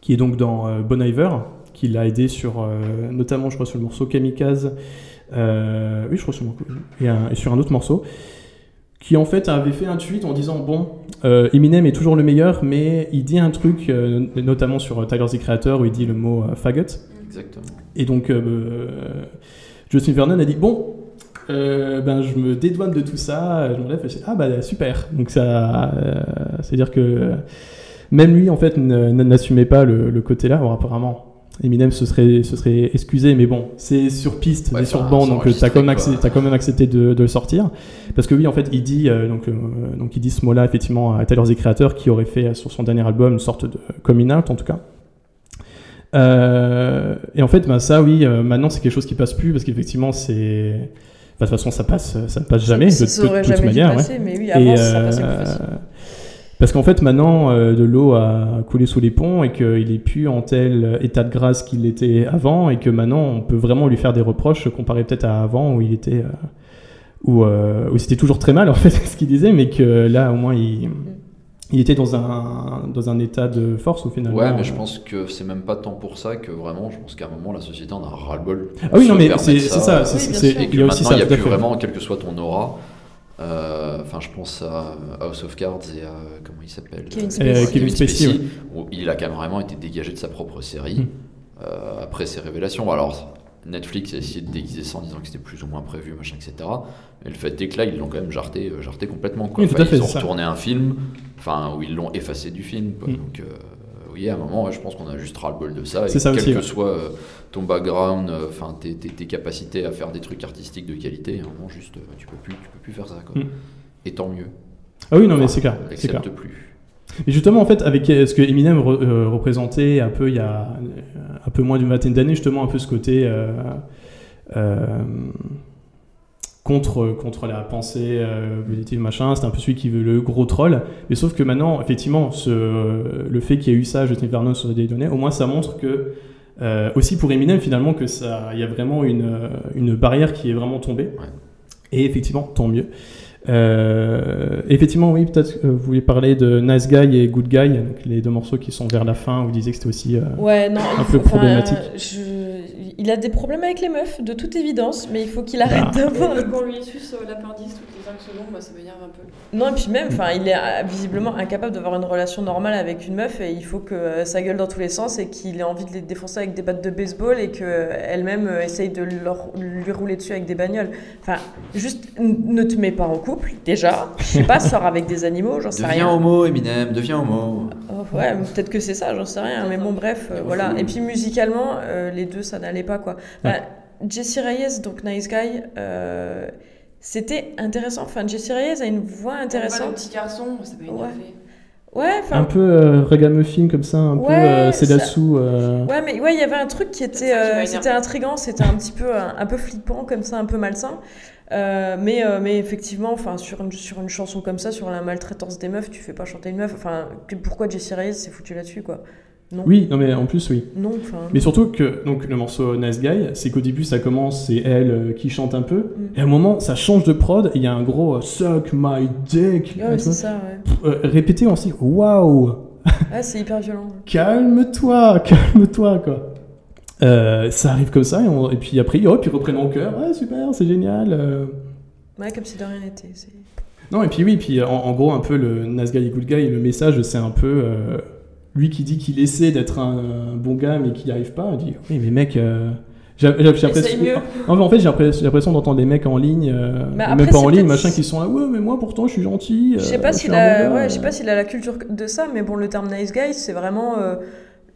Speaker 5: qui est donc dans euh, Bon Iver, qui l'a aidé sur, euh, notamment, je crois, sur le morceau Kamikaze. euh, oui, je crois sur, et, un- et sur un autre morceau. Qui en fait avait fait un tweet en disant Bon, euh, Eminem est toujours le meilleur, mais il dit un truc, euh, notamment sur Tyler the Creator, où il dit le mot euh, faggot.
Speaker 7: Exactement.
Speaker 5: Et donc, Justin Vernon a dit Bon, ben, je me dédouane de tout ça, je m'enlève, Ah, bah super. Donc, ça. euh, C'est-à-dire que euh, même lui, en fait, n'assumait pas le, le côté-là. Bon, apparemment. Eminem se serait, se serait excusé, mais bon, c'est sur piste,
Speaker 7: Ouais,
Speaker 5: c'est sur banc, donc t'as quand, quand même accepté de, de le sortir. Parce que oui, en fait, il dit, euh, donc, euh, donc il dit ce mot-là, effectivement, à Tyler, the Creator, qui aurait fait euh, sur son dernier album une sorte de coming out, en tout cas. Euh, et en fait, ben, ça, oui, maintenant, c'est quelque chose qui passe plus, parce qu'effectivement, c'est. enfin, de toute façon, ça passe, ça ne passe jamais, de, toute
Speaker 6: jamais
Speaker 5: manière. ouais.
Speaker 6: mais oui, avant, ça passait plus facile.
Speaker 5: Parce qu'en fait, maintenant, euh, de l'eau a coulé sous les ponts et qu'il est plus en tel état de grâce qu'il était avant et que maintenant, on peut vraiment lui faire des reproches comparé peut-être à avant où il était. euh, où, euh, où c'était toujours très mal, en fait, ce qu'il disait, mais que là, au moins, il. Il était dans un, dans un état de force où finalement.
Speaker 7: Ouais, mais je pense que c'est même pas tant pour ça que vraiment, je pense qu'à un moment, la société en a ras-le-bol.
Speaker 5: Ah oui, non, mais c'est c'est ça. c'est-
Speaker 6: Oui.
Speaker 7: Et
Speaker 5: il
Speaker 7: que
Speaker 5: y a aussi
Speaker 7: maintenant,
Speaker 5: ça.
Speaker 7: il n'y a plus vraiment, quelle que soit ton aura. Euh, Enfin, je pense à House of Cards et à. Comment il s'appelle
Speaker 6: Kevin
Speaker 7: Euh,
Speaker 6: Spacey.
Speaker 5: Euh, Kevin Spacey,
Speaker 7: où il a quand même vraiment été dégagé de sa propre série
Speaker 5: Mm.
Speaker 7: euh, après ses révélations. Alors, Netflix a essayé de déguiser ça en disant que c'était plus ou moins prévu, machin, etc. Mais le fait est que là, ils l'ont quand même jarté, euh, jarté complètement. Quoi.
Speaker 5: Oui, tout
Speaker 7: Enfin,
Speaker 5: à fait,
Speaker 7: ils ont
Speaker 5: ça.
Speaker 7: retourné un film, enfin, où ils l'ont effacé du film. Quoi.
Speaker 5: Mm.
Speaker 7: Donc, euh, oui, à un moment, je pense qu'on a juste ras-le-bol de ça. Et
Speaker 5: C'est ça
Speaker 7: quel
Speaker 5: aussi,
Speaker 7: que
Speaker 5: ouais.
Speaker 7: soit euh, ton background, euh, enfin, tes, tes- tes capacités à faire des trucs artistiques de qualité, à un moment, juste, euh, tu peux plus, tu peux plus faire ça. Quoi.
Speaker 5: Mm.
Speaker 7: Et tant mieux.
Speaker 5: Ah oui, non, mais c'est clair. C'est clair.
Speaker 7: plus.
Speaker 5: Et justement, en fait, avec ce que Eminem re- euh, représentait un peu il y a un peu moins d'une vingtaine d'années, justement, un peu ce côté euh, euh, contre, contre la pensée euh, positive, machin, c'était un peu celui qui veut le gros troll. Mais sauf que maintenant, effectivement, ce, le fait qu'il y ait eu ça, Justin Vernon sur des données, au moins ça montre que, euh, aussi pour Eminem, finalement, que ça, il y a vraiment une, euh, une barrière qui est vraiment tombée.
Speaker 7: Ouais.
Speaker 5: Et effectivement, tant mieux. Euh, effectivement, oui, peut-être que vous voulez parler de Nice Guy et Good Guy, donc les deux morceaux qui sont vers la fin, où vous disiez que c'était aussi. euh,
Speaker 6: Ouais, non,
Speaker 5: un peu problématique.
Speaker 6: je- Il a des problèmes avec les meufs, de toute évidence, mais il faut qu'il arrête
Speaker 5: Bah.
Speaker 6: d'avoir.
Speaker 9: Et qu'on lui suce euh, l'appendice toutes les 5 secondes, moi ça m'énerve un peu.
Speaker 6: Non, et puis même, enfin, il est euh, visiblement incapable d'avoir une relation normale avec une meuf et il faut que euh, ça gueule dans tous les sens et qu'il ait envie de les défoncer avec des battes de baseball et qu'elle-même essaye de leur- lui rouler dessus avec des bagnoles. Enfin, juste ne te mets pas en couple, déjà. Je sais pas, sors avec des animaux, j'en sais
Speaker 7: Deviens
Speaker 6: rien.
Speaker 7: homo, Eminem, deviens homo.
Speaker 6: Ouais, peut-être que c'est ça, j'en sais rien. Mais bon, bref, euh,
Speaker 7: Ouais,
Speaker 6: voilà. Et puis musicalement, euh, les deux, ça n'allait pas, quoi. Enfin, Jesse Reyes, donc Nice Guy, euh, c'était intéressant. Enfin, Jesse Reyes a une voix
Speaker 9: le
Speaker 6: intéressante.
Speaker 9: petit garçon, ça énervé.
Speaker 6: Ouais, enfin.
Speaker 5: un peu euh, ragamuffin comme ça, un peu
Speaker 6: Ouais,
Speaker 5: euh, euh,
Speaker 6: Ouais, mais ouais, il y avait un truc qui était, euh, c'était intrigant, c'était un petit peu, un, un peu flippant comme ça, un peu malsain. Euh, mais, euh, mais effectivement, enfin, sur une, sur une chanson comme ça, sur la maltraitance des meufs, tu fais pas chanter une meuf. Enfin, que- pourquoi Jessie Reyes s'est foutu là-dessus, quoi? Non.
Speaker 5: Oui, non mais en plus oui.
Speaker 6: Non.
Speaker 5: Mais surtout que donc le morceau Nice Guy, c'est qu'au début ça commence, c'est elle euh, qui chante un peu,
Speaker 6: Mm.
Speaker 5: et à un moment ça change de prod, et il y a un gros suck my dick,
Speaker 6: Ouais, c'est ça, ouais.
Speaker 5: Répété on se dit waouh,
Speaker 6: Ouais, c'est hyper violent.
Speaker 5: calme-toi, calme-toi quoi. Euh, ça arrive comme ça, et, on- et puis après, hop, ils reprennent en cœur, ouais super, c'est génial. euh.
Speaker 6: Ouais, comme si de rien n'était.
Speaker 5: Non, et puis oui, puis en, en gros, un peu le Nice Guy et Good Guy, le message, c'est un peu euh, lui qui dit qu'il essaie d'être un, un bon gars mais qu'il n'y arrive pas. Il dit Oui, mais mec, euh, J'ai en fait, j'ai l'impression d'entendre des mecs en ligne, euh,
Speaker 6: après,
Speaker 5: même pas en ligne, machin, qui sont là. Ouais, mais moi pourtant, je suis gentil.
Speaker 6: Je sais
Speaker 5: euh,
Speaker 6: pas s'il a, ouais, je sais
Speaker 5: euh.
Speaker 6: pas s'il a la culture de ça, mais bon, le terme nice guy, c'est vraiment euh,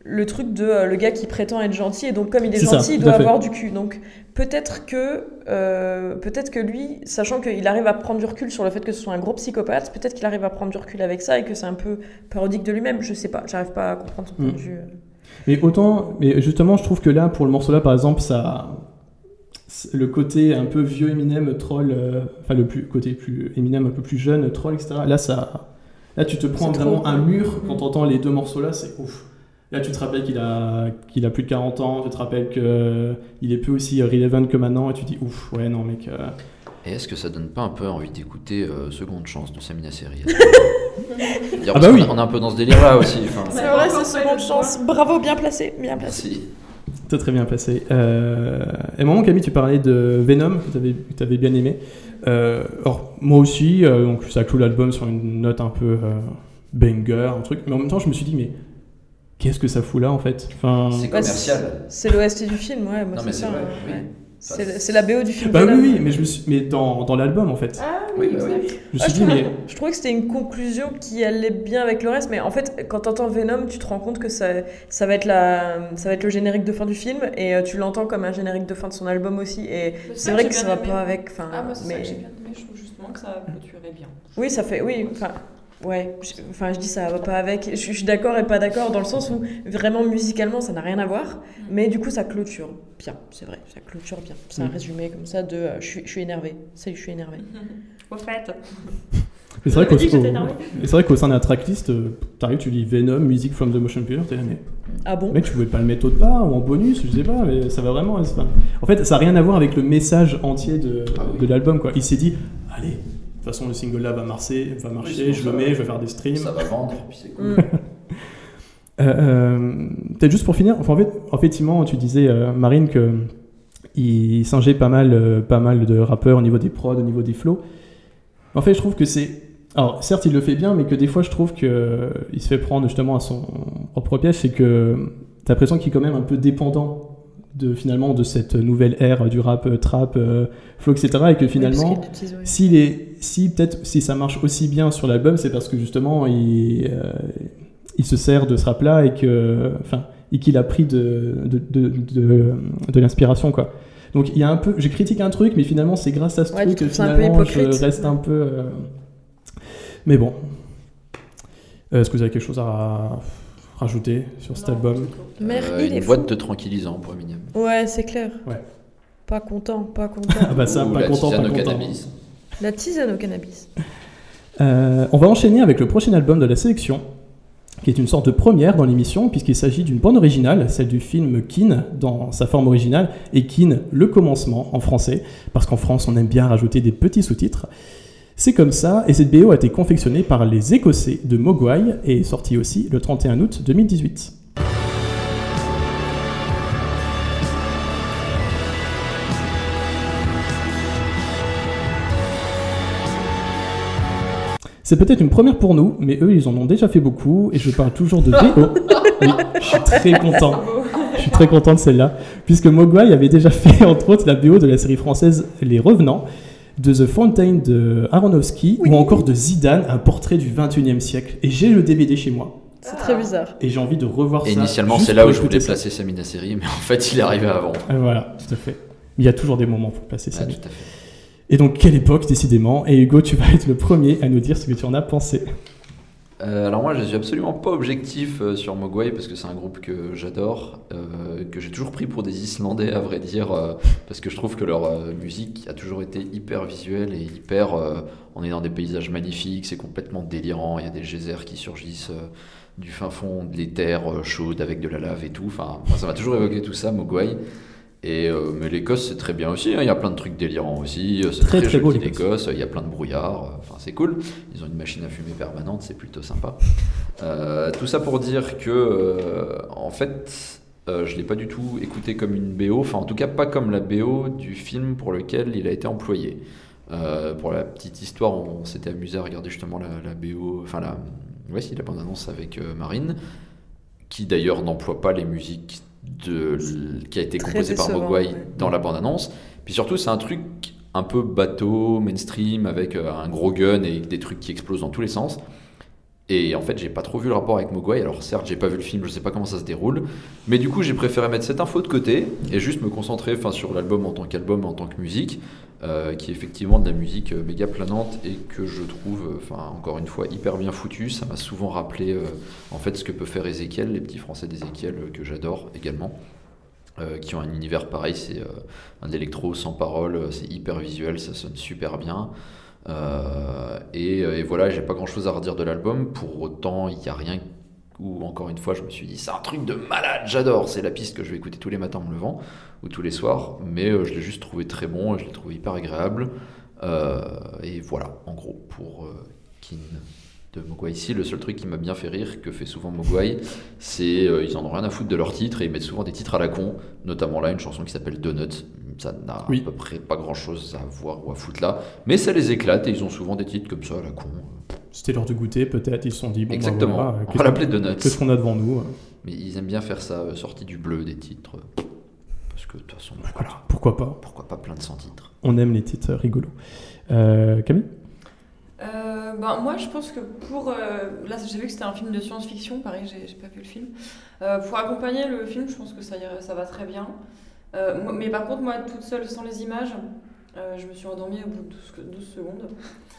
Speaker 6: le truc de euh, le gars qui prétend être gentil et donc comme il est,
Speaker 5: ça,
Speaker 6: gentil, il doit avoir du cul. Donc peut-être que, euh, peut-être que lui, sachant qu'il arrive à prendre du recul sur le fait que ce soit un gros psychopathe, peut-être qu'il arrive à prendre du recul avec ça et que c'est un peu parodique de lui-même. Je sais pas, j'arrive pas à comprendre son point
Speaker 5: Mm.
Speaker 6: de vue.
Speaker 5: Mais autant, mais justement, je trouve que là, pour le morceau là, par exemple, ça, le côté un peu vieux Eminem troll, euh, enfin le plus côté plus Eminem un peu plus jeune troll, etc. Là, ça, là, tu te prends vraiment
Speaker 6: trop.
Speaker 5: un mur quand t'entends les deux morceaux là, c'est ouf. Là, tu te rappelles qu'il a, qu'il a plus de 40 ans, tu te rappelles qu'il est plus aussi relevant que maintenant, et tu dis ouf, ouais, non, mec. euh,
Speaker 7: Et est-ce que ça donne pas un peu envie d'écouter euh, Seconde Chance de Samina Seri
Speaker 5: Ah bah oui.
Speaker 7: On est un peu dans ce délire-là aussi.
Speaker 6: C'est vrai, c'est seconde chance. Bravo, bien placé, bien placé.
Speaker 7: Merci.
Speaker 5: Très très bien passé. Euh, et moment Camille, tu parlais de Venom que tu avais, bien aimé. Euh, alors moi aussi, euh, donc ça clôt l'album sur une note un peu euh, banger, un truc. Mais en même temps, je me suis dit mais qu'est-ce que ça fout là en fait? Enfin,
Speaker 7: C'est
Speaker 6: Bah,
Speaker 7: commercial.
Speaker 6: C'est l'OST du film, ouais. moi,
Speaker 7: Non, mais
Speaker 6: c'est
Speaker 7: c'est
Speaker 6: ça.
Speaker 7: vrai,
Speaker 6: ouais.
Speaker 7: oui.
Speaker 6: Ouais.
Speaker 7: Ça,
Speaker 6: C'est la BO du film.
Speaker 5: bah oui, mais je me suis, mais dans, dans l'album en fait.
Speaker 9: Ah
Speaker 7: Oui,
Speaker 9: oui,
Speaker 7: bah oui.
Speaker 5: Je me
Speaker 6: Ah,
Speaker 5: suis
Speaker 6: je,
Speaker 5: dit
Speaker 6: trouvais,
Speaker 5: mais
Speaker 6: je trouvais que c'était une conclusion qui allait bien avec le reste, mais en fait, quand t'entends Venom, tu te rends compte que ça, ça, va être la, ça va être le générique de fin du film, et euh, tu l'entends comme un générique de fin de son album aussi, et c'est
Speaker 9: ça
Speaker 6: vrai
Speaker 9: j'ai
Speaker 6: que ça va
Speaker 9: aimé.
Speaker 6: pas avec. Enfin,
Speaker 9: Ah, moi, c'est ça
Speaker 6: mais
Speaker 9: que j'ai bien aimé. Je trouve justement que ça clôturait bien.
Speaker 6: oui, ça fait, oui, enfin. Ouais, je- enfin je dis ça va pas avec. Je, je suis d'accord et pas d'accord dans le sens où vraiment musicalement ça n'a rien à voir, mais du coup ça clôture bien, c'est vrai, ça clôture bien. C'est un
Speaker 5: Mm.
Speaker 6: résumé comme ça de euh, je suis, je suis énervé. Salut, je suis énervé.
Speaker 9: Au fait.
Speaker 5: mais c'est vrai qu'au mais c'est vrai qu'au sein la tracklist, euh, t'arrives, tu lis Venom, Music from the Motion Picture, t'es là mais
Speaker 6: Ah bon?
Speaker 5: Mec, tu pouvais pas le mettre autre part ou en bonus, je sais pas, mais ça va vraiment. c'est pas- En fait, ça n'a rien à voir avec le message entier de,
Speaker 7: Ah oui.
Speaker 5: de l'album. quoi. Il s'est dit, allez, toute façon, le single là va marcher, va marcher je le mets, je vais faire des streams.
Speaker 7: Ça va vendre, puis c'est cool.
Speaker 6: Mm.
Speaker 5: Euh, euh, Peut-être juste pour finir, enfin, en fait, effectivement, tu disais, euh, Marine, que il singeait pas mal, euh, pas mal de rappeurs au niveau des prods, au niveau des flows. En fait, je trouve que c'est. Alors, certes, il le fait bien, mais que des fois, je trouve qu'il se fait prendre justement à son propre piège. C'est que t'as l'impression qu'il est quand même un peu dépendant de finalement de cette nouvelle ère du rap, euh, trap, euh, flow, etc. Et que finalement,
Speaker 6: Oui,
Speaker 5: s'il est, si peut-être si ça marche aussi bien sur l'album, c'est parce que justement il, euh, il se sert de ce rap-là et que, enfin, et qu'il a pris de de, de, de, de l'inspiration quoi. Donc il y a un peu, je critique un truc, mais finalement c'est grâce à ce
Speaker 6: Ouais,
Speaker 5: truc que finalement je reste un peu. euh, Mais bon, est-ce que vous avez quelque chose à rajouter sur cet
Speaker 9: Non,
Speaker 5: album
Speaker 7: Euh,
Speaker 6: il est
Speaker 7: une
Speaker 6: fou.
Speaker 7: boîte de tranquillisant pour Eminem.
Speaker 6: Ouais, c'est clair.
Speaker 5: Ouais.
Speaker 6: Pas content, pas content.
Speaker 5: Ah bah ça, pas
Speaker 7: la
Speaker 5: content, pas
Speaker 7: tisane au
Speaker 5: content.
Speaker 7: cannabis.
Speaker 6: La tisane au cannabis.
Speaker 5: Euh, on va enchaîner avec le prochain album de la sélection, qui est une sorte de première dans l'émission, puisqu'il s'agit d'une bande originale, celle du film Kin, dans sa forme originale, et Kin, le commencement, en français, parce qu'en France, on aime bien rajouter des petits sous-titres. C'est comme ça, et cette BO a été confectionnée par les Écossais de Mogwai, et est sortie aussi le 31 août 2018. C'est peut-être une première pour nous, mais eux, ils en ont déjà fait beaucoup, et je parle toujours de BO. Oui, je suis très content. Je suis très content de celle-là, puisque Mogwai avait déjà fait, entre autres, la BO de la série française Les Revenants, de The Fountain de Aronofsky, ou encore de Zidane, un portrait du 21e siècle. Et j'ai le DVD chez moi,
Speaker 6: C'est très bizarre.
Speaker 5: et j'ai envie de revoir
Speaker 7: Et
Speaker 5: ça.
Speaker 7: initialement, c'est là où je voulais placer Samina Seri, mais en fait, il est arrivé avant.
Speaker 5: Ah, Voilà, tout à fait. Il y a toujours des moments pour placer ça.
Speaker 7: Ah, tout à fait.
Speaker 5: Et donc, quelle époque, décidément. Et Hugo, tu vas être le premier à nous dire ce que tu en as pensé.
Speaker 7: Euh, alors moi, je suis absolument pas objectif euh, sur Mogwai parce que c'est un groupe que j'adore, euh, que j'ai toujours pris pour des Islandais à vrai dire, parce que je trouve que leur musique a toujours été hyper visuelle et hyper. on est dans des paysages magnifiques, c'est complètement délirant. Il y a des geysers qui surgissent du fin fond de les terres chaudes avec de la lave et tout. Enfin, ça m'a toujours évoqué tout ça, Mogwai. Et euh, mais l'Écosse c'est très bien aussi. hein. Il y a plein de trucs délirants aussi. euh, C'est
Speaker 5: Très,
Speaker 7: très,
Speaker 5: très beau, l'Écosse.
Speaker 7: Il y a plein de brouillard. euh, Enfin c'est cool. Ils ont une machine à fumer permanente. C'est plutôt sympa. Euh, tout ça pour dire que, euh, en fait, je l'ai pas du tout écouté comme une BO, enfin en tout cas pas comme la BO du film pour lequel il a été employé. Pour la petite histoire, on s'était amusé à regarder justement la, la BO, enfin la, ouais, si, la bande-annonce avec Marine, qui d'ailleurs n'emploie pas les musiques de, qui a été
Speaker 6: Très
Speaker 7: composé par Mogwai
Speaker 6: ouais.
Speaker 7: dans la bande-annonce. Puis surtout, c'est un truc un peu bateau, mainstream, avec euh, un gros gun et des trucs qui explosent dans tous les sens. Et en fait, j'ai pas trop vu le rapport avec Mogwai. Alors certes, j'ai pas vu le film, je sais pas comment ça se déroule, mais du coup, j'ai préféré mettre cette info de côté et juste me concentrer, enfin, sur l'album en tant qu'album, en tant que musique, euh, qui est effectivement de la musique euh, méga planante et que je trouve, euh, encore une fois, hyper bien foutu. Ça m'a souvent rappelé, en fait, ce que peut faire Ezekiel, les petits Français d'Ezekiel que j'adore également. qui ont un univers pareil, c'est un électro sans parole, c'est hyper visuel, ça sonne super bien. Euh, et, et voilà, j'ai pas grand chose à redire de l'album. Pour autant, il n'y a rien où, encore une fois, je me suis dit, c'est un truc de malade, j'adore. C'est la piste que je vais écouter tous les matins en me levant ou tous les soirs. Mais euh, je l'ai juste trouvé très bon je l'ai trouvé hyper agréable. Euh, et voilà, en gros, pour euh, Kin de Mogwai. Ici, le seul truc qui m'a bien fait rire, que fait souvent Mogwai, c'est euh, ils en ont rien à foutre de leurs titres et ils mettent souvent des titres à la con, notamment là une chanson qui s'appelle Donut. Ça n'a
Speaker 5: Oui.
Speaker 7: à peu près pas grand chose à voir ou à foutre là, mais ça les éclate et ils ont souvent des titres comme ça à la con.
Speaker 5: C'était l'heure de goûter, peut-être. Ils se sont dit, bon, bah,
Speaker 7: Exactement.
Speaker 5: voilà,
Speaker 7: On va l'appeler Donuts.
Speaker 5: Qu'est-ce qu'on a devant nous euh,
Speaker 7: Mais ils aiment bien faire ça, euh, sorti du bleu des titres. Parce que de toute façon, voilà,
Speaker 5: Pourquoi pas?
Speaker 7: pourquoi pas plein de 100 titres?
Speaker 5: On aime les titres rigolos. Euh, Camille?
Speaker 9: Euh, ben, moi, je pense que pour. euh, là, j'ai vu que c'était un film de science-fiction, pareil, j'ai pas vu le film. Euh, pour accompagner le film, je pense que ça, ira- ça va très bien. Euh, mais par contre, moi, toute seule, sans les images, euh, je me suis endormie au bout de 12, 12 secondes.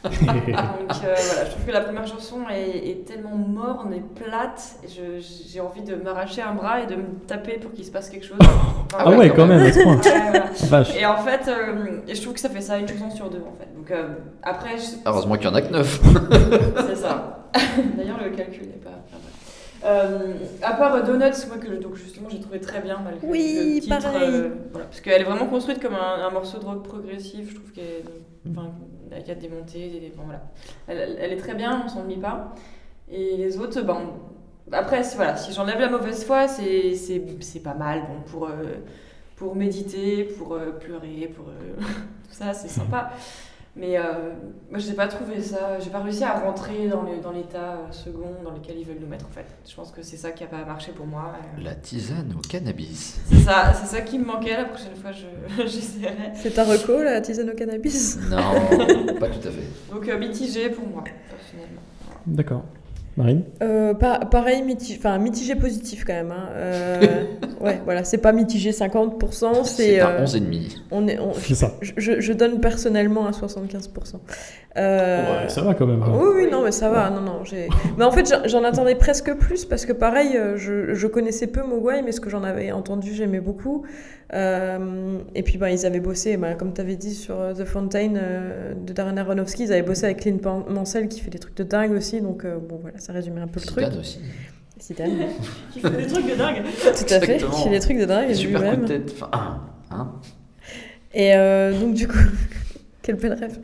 Speaker 9: Donc euh, voilà, je trouve que la première chanson est, est tellement morne et plate, et je- j'ai envie de m'arracher un bras et de me taper pour qu'il se passe quelque chose. Enfin,
Speaker 5: Ah ouais, quand même, à ce point.
Speaker 9: Ouais, voilà.
Speaker 5: Vache.
Speaker 9: Et en fait, euh, je trouve que ça fait ça une chanson sur deux en fait. Donc euh, après, je-
Speaker 7: Heureusement qu'il y en a que 9.
Speaker 9: c'est ça. D'ailleurs, le calcul n'est pas. Euh, à part euh, Donuts, moi que donc justement j'ai trouvé très bien malgré
Speaker 6: Oui,
Speaker 9: le titre,
Speaker 6: pareil.
Speaker 9: euh, voilà, parce qu'elle est vraiment construite comme un, un morceau de rock progressif. Je trouve qu'il enfin, il y a des montées, des, bon, voilà. Elle, elle est très bien, on s'ennuie pas. Et les autres, ben, après voilà, si j'enlève la mauvaise foi, c'est pas mal, bon pour euh, pour méditer, pour pleurer, pour tout ça, c'est sympa. Mais euh, moi, j'ai pas trouvé ça, j'ai pas réussi à rentrer dans le- dans l'état euh, second dans lequel ils veulent nous mettre en fait. Je pense que c'est ça qui a pas marché pour moi. Euh,
Speaker 7: La tisane au cannabis.
Speaker 9: C'est ça, c'est ça qui me manquait. La prochaine fois, je j'essaierai.
Speaker 6: C'est ta reco, la tisane au cannabis?
Speaker 7: Non, pas tout à fait.
Speaker 9: Donc euh, mitigé pour moi personnellement.
Speaker 5: D'accord. Marine?
Speaker 6: Euh, pa- pareil, mitigé, enfin mitigé positif quand même. hein. Euh, ouais, voilà, c'est pas mitigé 50%, c'est.
Speaker 7: C'est un
Speaker 6: euh,
Speaker 7: 11,5.
Speaker 6: on est, on-
Speaker 5: ça.
Speaker 6: je, donne personnellement à 75%. Euh,
Speaker 5: Ouais, ça va quand même. hein.
Speaker 6: Oui, oui, non, mais ça va. Non, non, j'ai. Mais en fait, j'en- attendais presque plus parce que, pareil, euh, je, je connaissais peu Mogwai, mais ce que j'en avais entendu, j'aimais beaucoup. Euh, et puis, bah, ils avaient bossé, bah, comme tu avais dit, sur The Fountain euh, de Darren Aronofsky. Ils avaient bossé avec Clint Mansell qui fait des trucs de dingue aussi. Donc, euh, bon, voilà, ça résumait un peu le truc.
Speaker 7: Zidane aussi.
Speaker 6: Zidane.
Speaker 9: Qui fait des trucs de dingue.
Speaker 6: Tout à fait. Qui fait des trucs de dingue.
Speaker 7: Super coup
Speaker 6: lui-même.
Speaker 7: de tête. Enfin, hein
Speaker 6: Et euh, donc du coup, quel bel rêve.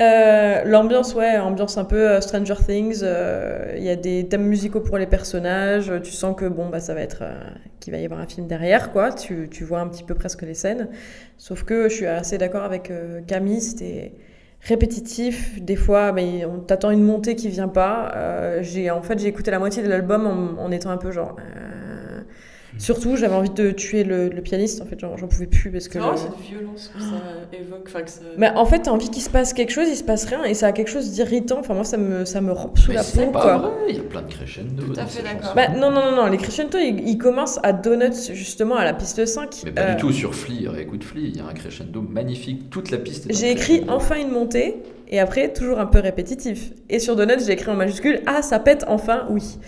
Speaker 6: Euh, L'ambiance, ouais, ambiance un peu euh, Stranger Things. euh, Il y a des thèmes musicaux pour les personnages. Tu sens que bon, bah, ça va être, euh, qu'il va y avoir un film derrière, quoi. Tu, tu vois un petit peu presque les scènes. Sauf que je suis assez d'accord avec euh, Camille. C'était répétitif. Des fois, mais on t'attend une montée qui vient pas. Euh, j'ai, en fait, j'ai écouté la moitié de l'album en, en étant un peu genre. euh, Surtout, j'avais envie de tuer le, le pianiste. En fait, j'en pouvais plus parce que.
Speaker 9: C'est vraiment
Speaker 6: le-
Speaker 9: cette violence que ça évoque. Enfin, que ça...
Speaker 6: mais en fait, t'as envie qu'il se passe quelque chose, il se passe rien, et ça a quelque chose d'irritant. Enfin, moi, ça me, ça me rampe sous
Speaker 7: Mais
Speaker 6: la
Speaker 7: c'est
Speaker 6: peau,
Speaker 7: pas
Speaker 6: quoi.
Speaker 7: vrai, il y a plein de crescendo.
Speaker 9: Tout à fait d'accord.
Speaker 6: Bah, non, non, non, non, les crescendo, ils, ils commencent à Donuts, justement, à la piste 5.
Speaker 7: Mais pas
Speaker 6: Euh,
Speaker 7: du tout sur Flea, écoute Flea, il y a un crescendo magnifique, toute la piste
Speaker 6: J'ai écrit enfin une montée, et après, toujours un peu répétitif. Et sur Donuts, j'ai écrit en majuscule Ah, ça pète enfin, oui.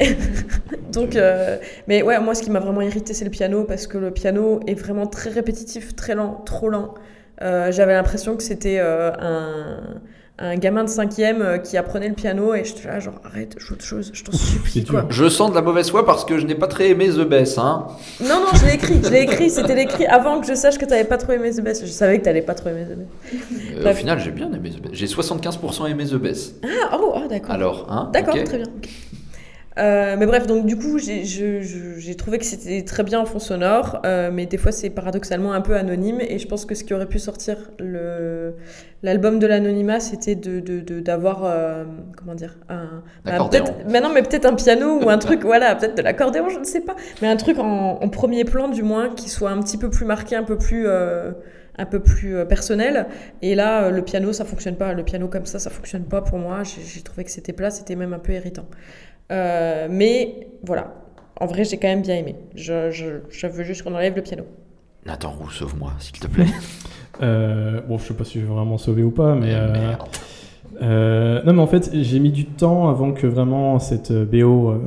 Speaker 6: Donc, euh, mais ouais, moi, ce qui m'a vraiment irrité, c'est le piano, parce que le piano est vraiment très répétitif, très lent, trop lent. Euh, J'avais l'impression que c'était euh, un, un gamin de cinquième euh, qui apprenait le piano, et j'étais là, genre, arrête, joue autre chose, je t'en supplie, quoi.
Speaker 7: Je sens de la mauvaise foi parce que je n'ai pas très aimé The Best, hein.
Speaker 6: Non, non, je l'ai écrit, je l'ai écrit, c'était écrit avant que je sache que t'avais pas trop aimé The Best. Je savais que t'allais pas trop aimer The.
Speaker 7: Euh, au final, j'ai bien aimé The Best. J'ai 75% aimé The Best.
Speaker 6: Ah, oh, ah, d'accord.
Speaker 7: Alors, hein
Speaker 6: D'accord, très bien. Euh, mais bref, donc du coup, j'ai trouvé que c'était très bien en fond sonore, euh, mais des fois c'est paradoxalement un peu anonyme. Et je pense que ce qui aurait pu sortir le- l'album de l'anonymat, c'était de- de- de- d'avoir, euh, comment dire, un. bah, mais non, mais peut-être un piano ou un truc, voilà, peut-être de l'accordéon, je ne sais pas. Mais un truc en, en premier plan, du moins, qui soit un petit peu plus marqué, un peu plus. euh, un peu plus euh, personnel et là le piano ça fonctionne pas le piano comme ça ça fonctionne pas pour moi j'ai j'ai trouvé que c'était plat c'était même un peu irritant euh, mais voilà, en vrai, j'ai quand même bien aimé. Je, je, je veux juste qu'on enlève le piano.
Speaker 7: Nathan Roux, sauve-moi, s'il te plaît.
Speaker 5: Euh, bon, je sais pas si je vais vraiment sauver ou pas, mais. euh,
Speaker 7: Merde.
Speaker 5: euh, non, mais en fait, j'ai mis du temps avant que vraiment cette BO euh,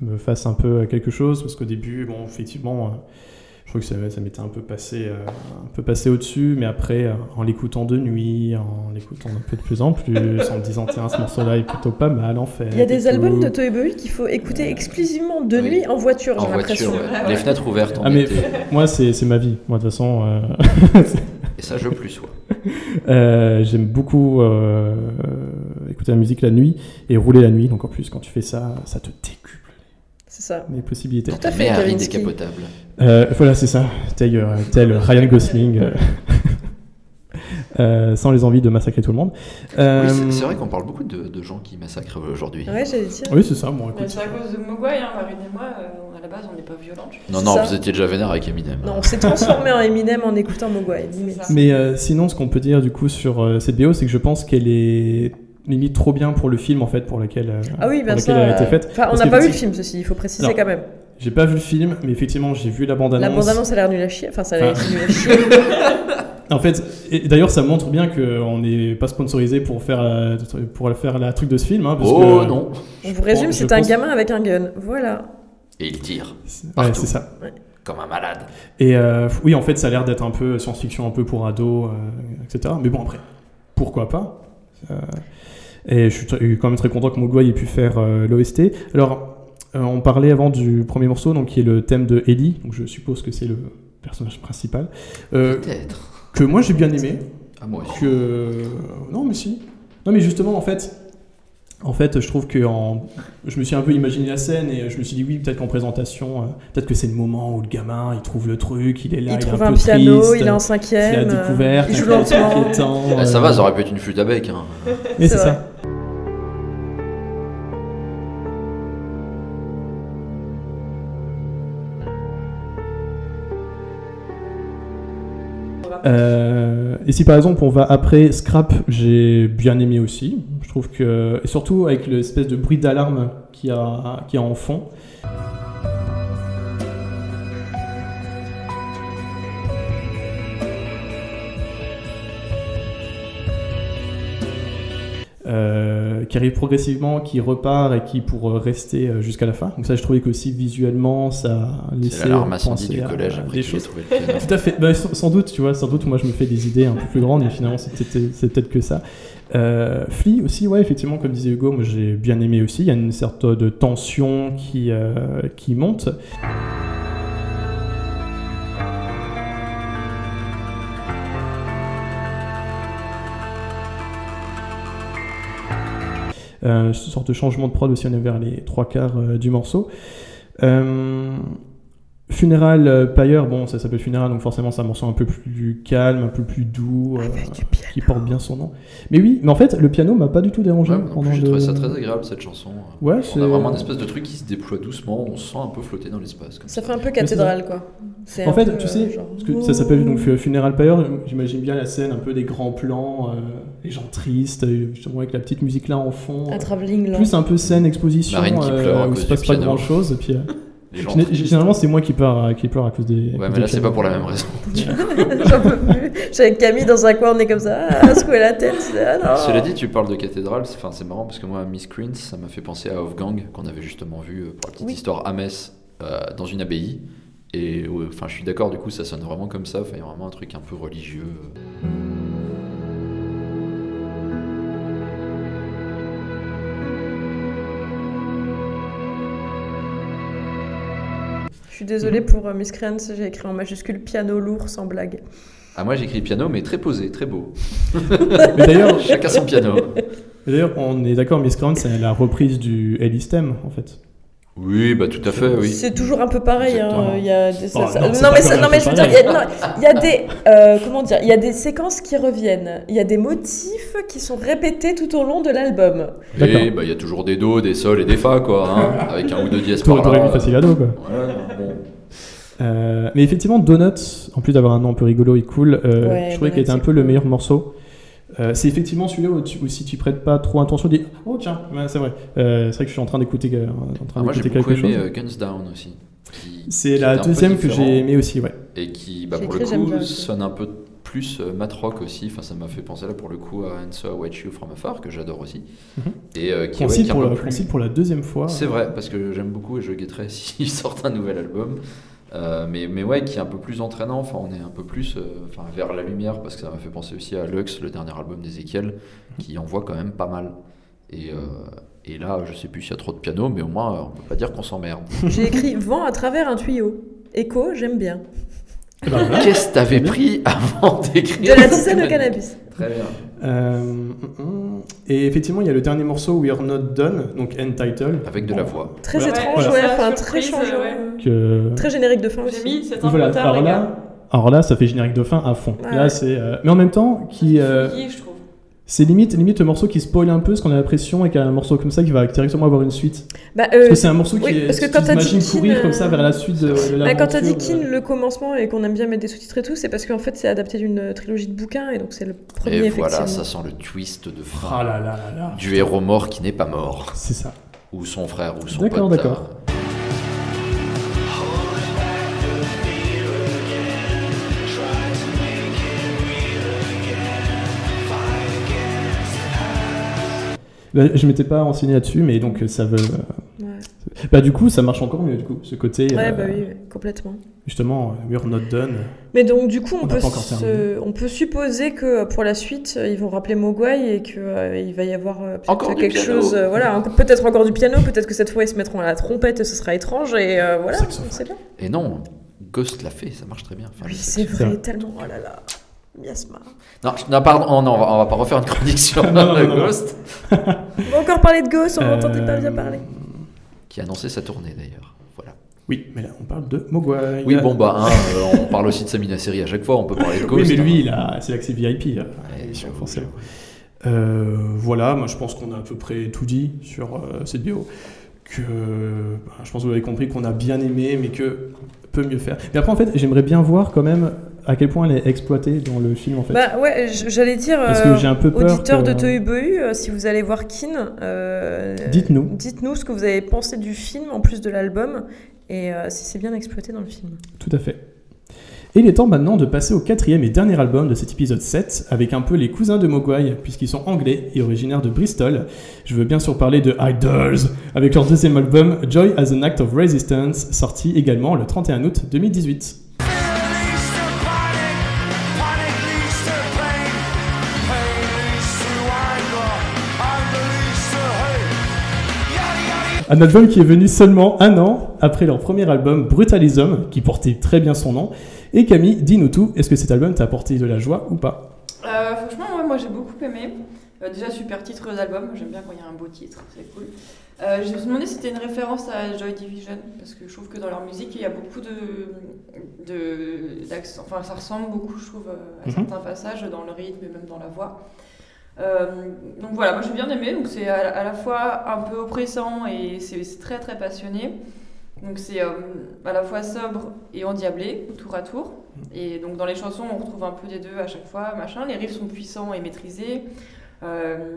Speaker 5: me fasse un peu quelque chose, parce qu'au début, bon, effectivement, je crois que ça, ça m'était un peu passé, euh, un peu passé au-dessus, mais après, euh, en l'écoutant de nuit, en l'écoutant un peu de plus en plus, en me disant, tiens, ce morceau-là est plutôt pas mal, en fait.
Speaker 6: Il y a des
Speaker 5: tout.
Speaker 6: albums de Toy Boy qu'il faut écouter exclusivement de
Speaker 7: Oui.
Speaker 6: nuit en voiture,
Speaker 7: En
Speaker 6: j'ai l'impression.
Speaker 7: voiture, ouais. les fenêtres ouvertes en
Speaker 5: Ah, mais moi, c'est c'est ma vie. Moi, de toute façon, euh,
Speaker 7: Et ça, je plus sois.
Speaker 5: Euh, j'aime beaucoup euh, écouter la musique la nuit et rouler la nuit. Donc en plus, quand tu fais ça, ça te décuple
Speaker 6: ça.
Speaker 5: les possibilités.
Speaker 6: Tout à fait,
Speaker 7: Harry décapotable.
Speaker 5: Euh, voilà, c'est ça. Tel, euh, tel Ryan Gosling. euh, euh, sans les envies de massacrer tout le monde. Euh,
Speaker 7: Oui, c'est- vrai qu'on parle beaucoup de, de gens qui massacrent aujourd'hui.
Speaker 6: Ouais, j'allais dire.
Speaker 5: Oui, c'est ça. Bon.
Speaker 9: C'est à cause de Mogwai, hein, Marine et moi, euh, à la base on n'est pas violentes.
Speaker 7: Non, non,
Speaker 6: ça.
Speaker 7: vous étiez déjà vénère avec Eminem.
Speaker 6: Non, on s'est transformé en Eminem en écoutant Mogwai.
Speaker 5: Mais euh, sinon, ce qu'on peut dire du coup sur euh, cette BO, c'est que je pense qu'elle est limite trop bien pour le film en fait pour lequel, euh,
Speaker 6: Ah oui,
Speaker 5: pour
Speaker 6: bien
Speaker 5: lequel
Speaker 6: ça.
Speaker 5: elle a été faite.
Speaker 6: Enfin, on n'a pas vu le film, ceci, il faut préciser
Speaker 5: Non.
Speaker 6: quand même.
Speaker 5: J'ai pas vu le film, mais effectivement, j'ai vu la bande-annonce.
Speaker 6: La bande-annonce a l'air nulle à chier. Enfin, ça a l'air
Speaker 5: Enfin.
Speaker 6: nul à chier.
Speaker 5: En fait, et d'ailleurs, ça montre bien qu'on n'est pas sponsorisé pour faire la, pour faire la truc de ce film. Hein, parce
Speaker 7: Oh
Speaker 5: que,
Speaker 7: non
Speaker 6: On vous résume, c'est un
Speaker 5: pense-
Speaker 6: gamin avec un gun. Voilà.
Speaker 7: Et il tire,
Speaker 5: Ouais,
Speaker 7: Partout.
Speaker 5: c'est ça.
Speaker 7: comme un malade.
Speaker 5: Et euh, oui, en fait, ça a l'air d'être un peu science-fiction, un peu pour ados, euh, etc. Mais bon, après, pourquoi pas? Euh, Et je suis quand même très content que Mogwai ait pu faire euh, l'OST. Alors, euh, on parlait avant du premier morceau, donc qui est le thème de Ellie. Donc, je suppose que c'est le personnage principal. Euh,
Speaker 7: Peut-être.
Speaker 5: que moi j'ai bien aimé.
Speaker 7: Ah, moi aussi.
Speaker 5: que non mais si non mais justement en fait en fait je trouve que en... je me suis un peu imaginé la scène et je me suis dit oui peut-être qu'en présentation euh, peut-être que c'est le moment où le gamin il trouve le truc il est là
Speaker 6: il
Speaker 5: il,
Speaker 6: trouve
Speaker 5: est un,
Speaker 6: un
Speaker 5: peu
Speaker 6: piano,
Speaker 5: triste,
Speaker 6: il est en cinquième. euh,
Speaker 5: découverte
Speaker 6: il joue
Speaker 5: un peu
Speaker 6: lentement.
Speaker 5: inquiétant,
Speaker 7: Ah, ça va, ça aurait pu être une flûte à bec. Hein.
Speaker 5: mais c'est
Speaker 6: C'est
Speaker 5: ça Euh, et si par exemple on va après Scrap, j'ai bien aimé aussi. Je trouve que et surtout avec l'espèce de bruit d'alarme qui a qui a en fond. Euh, qui arrive progressivement, qui repart et qui pour euh, rester euh, jusqu'à la fin. Donc ça, je trouvais qu'aussi visuellement, ça laissait
Speaker 7: l'alarme incendie
Speaker 5: penser
Speaker 7: du
Speaker 5: à-
Speaker 7: collège
Speaker 5: à
Speaker 7: après
Speaker 5: des choses.
Speaker 7: trouvé le piano.
Speaker 5: Tout à fait. Bah, sans, sans doute, tu vois, sans doute, moi je me fais des idées un peu plus grandes, mais finalement c'est peut-être que ça. Euh, Flea aussi, ouais, effectivement, comme disait Hugo, moi j'ai bien aimé aussi. Il y a une sorte de tension qui, euh, qui monte. Une sorte de changement de prod aussi, on est vers les trois quarts euh, du morceau. Euh, Funeral euh, Pyre, bon, ça s'appelle Funeral, donc forcément c'est un morceau un peu plus calme, un peu plus doux, euh, qui porte bien son nom. Mais oui, mais en fait, le piano m'a pas du tout dérangé
Speaker 7: Ouais,
Speaker 5: pendant
Speaker 7: j'ai trouvé ça très agréable cette chanson.
Speaker 5: Ouais,
Speaker 7: on
Speaker 5: c'est-
Speaker 7: a vraiment une espèce de truc qui se déploie doucement, on se sent un peu flotter dans l'espace. comme
Speaker 6: Ça
Speaker 7: ça.
Speaker 6: fait un peu cathédrale, quoi. C'est
Speaker 5: En
Speaker 6: un
Speaker 5: fait,
Speaker 6: peu,
Speaker 5: tu
Speaker 6: euh,
Speaker 5: sais,
Speaker 6: genre-
Speaker 5: parce que ça s'appelle donc Funeral Pyre, j'imagine bien la scène, un peu des grands plans, euh, les gens tristes, euh, justement avec la petite musique là en fond.
Speaker 6: Un travelling.
Speaker 5: Plus un peu scène exposition
Speaker 7: Marine qui
Speaker 5: euh,
Speaker 7: pleure à
Speaker 5: où il se passe pas
Speaker 7: piano.
Speaker 5: grand chose. Et puis, euh,
Speaker 7: Les gens
Speaker 5: généralement, c'est moi qui pleure, euh, qui pleure à cause des.
Speaker 7: Ouais,
Speaker 5: cause
Speaker 7: mais
Speaker 5: des
Speaker 7: là, c'est pas pour la même raison.
Speaker 6: J'en peux plus. J'ai avec Camille dans un coin, on est comme ça, à secouer la tête. c'est- Ah non.
Speaker 7: Cela dit, tu parles de cathédrale, c'est enfin, c'est marrant parce que moi, Miss Queens, ça m'a fait penser à Wolfgang, qu'on avait justement vu euh, pour la petite
Speaker 6: Oui.
Speaker 7: histoire à Metz, euh, dans une abbaye. Et enfin, je suis d'accord, du coup, ça sonne vraiment comme ça. Enfin, il y a vraiment un truc un peu religieux. euh.
Speaker 6: Suis désolée pour euh, Miss Creance, j'ai écrit en majuscule piano lourd sans blague.
Speaker 7: Ah, moi, j'écris piano, mais très posé, très beau.
Speaker 5: Mais d'ailleurs,
Speaker 7: Chacun son piano.
Speaker 5: mais D'ailleurs, on est d'accord, Miss Crown, c'est la reprise du Ellie Stem, en fait.
Speaker 7: Oui, bah tout à fait, oui.
Speaker 6: C'est toujours un peu pareil. hein. Il y a des, ça-
Speaker 5: non,
Speaker 6: mais, ça-
Speaker 5: quand
Speaker 6: non,
Speaker 5: même
Speaker 6: mais je veux dire, il y a, non, il y a des euh, comment dire, il y a des séquences qui reviennent. Il y a des motifs qui sont répétés tout au long de l'album.
Speaker 7: Et bah il y a toujours des do, des sol et des fa, quoi, hein, avec un ou deux dièses par là.
Speaker 5: facile à dos, quoi.
Speaker 7: Ouais, bon.
Speaker 5: Euh, mais effectivement, Donuts, en plus d'avoir un nom un peu rigolo et cool, euh,
Speaker 6: Ouais,
Speaker 5: je trouvais qu'il était un peu le meilleur morceau. Euh, c'est effectivement celui-là où, tu- où si tu prêtes pas trop attention, tu dis Oh tiens, ouais, c'est vrai. Euh, c'est vrai que je suis en train d'écouter, euh, en train
Speaker 7: Ah, moi j'ai
Speaker 5: d'écouter
Speaker 7: beaucoup
Speaker 5: quelque
Speaker 7: aimé
Speaker 5: chose.
Speaker 7: euh, Guns Down aussi.
Speaker 5: C'est la deuxième que j'ai aimé aussi, ouais.
Speaker 7: Et qui, bah, pour le coup, sonne un peu plus euh, mat rock aussi. Enfin, ça m'a fait penser là pour le coup à And So I Watch You From Afar, que j'adore aussi.
Speaker 5: Mhm.
Speaker 7: Et euh, qui, ouais, qui
Speaker 5: pour, la-
Speaker 7: plus-
Speaker 5: pour la deuxième fois.
Speaker 7: C'est vrai, parce que j'aime beaucoup et je guetterai s'ils sortent un nouvel album. Euh, mais, mais ouais, qui est un peu plus entraînant. Enfin, on est un peu plus euh, enfin, vers la lumière parce que ça m'a fait penser aussi à Lux, le dernier album d'Ezekiel, qui envoie quand même pas mal. Et, euh, et là, je sais plus s'il y a trop de piano, mais au moins, on peut pas dire qu'on s'emmerde.
Speaker 6: J'ai écrit vent à travers un tuyau. Écho, j'aime bien.
Speaker 5: Eh ben, voilà.
Speaker 7: Qu'est-ce que t'avais pris avant d'écrire
Speaker 6: De la tisane au cannabis.
Speaker 7: Très bien.
Speaker 5: Euh, mm, mm. et effectivement, il y a le dernier morceau, We Are Not Done, donc end title.
Speaker 7: Avec de la voix.
Speaker 6: Très
Speaker 5: Voilà.
Speaker 6: étrange,
Speaker 5: Voilà.
Speaker 6: ouais, enfin très changeant.
Speaker 9: ouais.
Speaker 5: Que...
Speaker 6: Très générique de fin
Speaker 9: J'ai
Speaker 6: aussi.
Speaker 9: mis, c'est un
Speaker 5: Voilà, alors là,
Speaker 9: gars.
Speaker 5: alors là, ça fait générique de fin à fond.
Speaker 6: Ouais.
Speaker 5: Là, c'est, euh, mais en même temps, qui, euh,
Speaker 9: Fouillis, je trouve.
Speaker 5: C'est limite, limite le morceau qui spoil un peu, parce qu'on a l'impression et qu'il y a un morceau comme ça qui va directement avoir une suite.
Speaker 6: Bah,
Speaker 5: Parce
Speaker 6: euh,
Speaker 5: que c'est un morceau qui
Speaker 6: oui,
Speaker 5: est,
Speaker 6: parce que quand
Speaker 5: courir
Speaker 6: euh,
Speaker 5: comme ça vers la suite de, de
Speaker 6: bah, quand t'as dit Kin,
Speaker 5: euh,
Speaker 6: le commencement, et qu'on aime bien mettre des sous-titres et tout, c'est parce qu'en fait c'est adapté d'une trilogie de bouquins, et donc c'est le premier
Speaker 7: Et voilà, ça sent le twist de.
Speaker 5: Ah là là là là.
Speaker 7: Du héros mort qui n'est pas mort.
Speaker 5: C'est ça.
Speaker 7: Ou son frère, ou son
Speaker 5: D'accord, d'accord. Bah, je m'étais pas renseigné là-dessus, mais donc euh, ça veut.
Speaker 6: Ouais,
Speaker 5: Bah du coup, ça marche encore mieux du coup, ce côté.
Speaker 6: Ouais,
Speaker 5: euh,
Speaker 6: bah oui, complètement.
Speaker 5: Justement, euh, we're not done.
Speaker 6: Mais donc du coup, on, peut, se- on peut supposer que pour la suite, ils vont rappeler Mogwai et qu'il va y avoir euh, peut-être
Speaker 7: Encore du
Speaker 6: quelque
Speaker 7: piano.
Speaker 6: chose. euh, voilà, peut-être encore du piano, peut-être que cette fois ils se mettront à la trompette et ce sera étrange, et euh, voilà, sait pas.
Speaker 7: Et non, Ghost l'a fait, ça marche très bien. Enfin,
Speaker 6: Oui, c'est vrai. tellement. Oh là là, miasma.
Speaker 7: Non, je- non, pardon, oh, non, on, va, on va pas refaire une chronique sur
Speaker 5: Non, non,
Speaker 7: le
Speaker 5: non, non.
Speaker 7: Ghost,
Speaker 6: On va encore parler de Ghost, on m'entendait pas
Speaker 5: Euh,
Speaker 6: bien parler.
Speaker 7: qui a annoncé sa tournée d'ailleurs. Voilà.
Speaker 5: Oui, mais là, on parle de Mogwai.
Speaker 7: Oui, bon, bah, hein, euh, on parle aussi de Samina Seri à chaque fois, on peut parler de
Speaker 5: Oui,
Speaker 7: Ghost.
Speaker 5: mais lui,
Speaker 7: hein.
Speaker 5: il a, c'est l'accès VIP. euh,
Speaker 7: Ouais,
Speaker 5: émission,
Speaker 7: j'avoue,
Speaker 5: forcément.
Speaker 7: j'avoue.
Speaker 5: Euh, voilà, moi je pense qu'on a à peu près tout dit sur euh, cette vidéo. Que bah, je pense que vous avez compris qu'on a bien aimé, mais que peut mieux faire. Mais après, en fait, j'aimerais bien voir quand même à quel point elle est exploitée dans le film en fait.
Speaker 6: Bah ouais, j'allais dire,
Speaker 5: Parce que
Speaker 6: euh,
Speaker 5: j'ai un peu peur
Speaker 6: auditeur
Speaker 5: que-
Speaker 6: de euh, si vous allez voir Kin, euh,
Speaker 5: Dites-nous.
Speaker 6: dites-nous ce que vous avez pensé du film en plus de l'album et euh, si c'est bien exploité dans le film.
Speaker 5: Tout à fait. Et il est temps maintenant de passer au quatrième et dernier album de cet épisode 7, avec un peu les cousins de Mogwai, puisqu'ils sont anglais et originaires de Bristol. Je veux bien sûr parler de Idols, avec leur deuxième album Joy as an Act of Resistance, sorti également le 31 août 2018. Un album qui est venu seulement un an après leur premier album Brutalism, qui portait très bien son nom. Et Camille, dis-nous tout, est-ce que cet album t'a apporté de la joie ou pas?
Speaker 9: Euh, franchement, ouais, moi j'ai beaucoup aimé. Euh, déjà, super titre d'album. J'aime bien quand il y a un beau titre, c'est cool. Euh, je me suis demandé si c'était une référence à Joy Division, parce que je trouve que dans leur musique, il y a beaucoup de. d'accent- enfin, ça ressemble beaucoup, je trouve, à
Speaker 5: Mhm.
Speaker 9: certains passages, dans le rythme et même dans la voix. Euh, donc voilà, moi j'ai bien aimé. Donc c'est à, à la fois un peu oppressant et c'est très très passionné. Donc c'est euh, à la fois sobre et endiablé, tour à tour. Et donc dans les chansons, on retrouve un peu des deux à chaque fois, machin. Les riffs sont puissants et maîtrisés. Euh,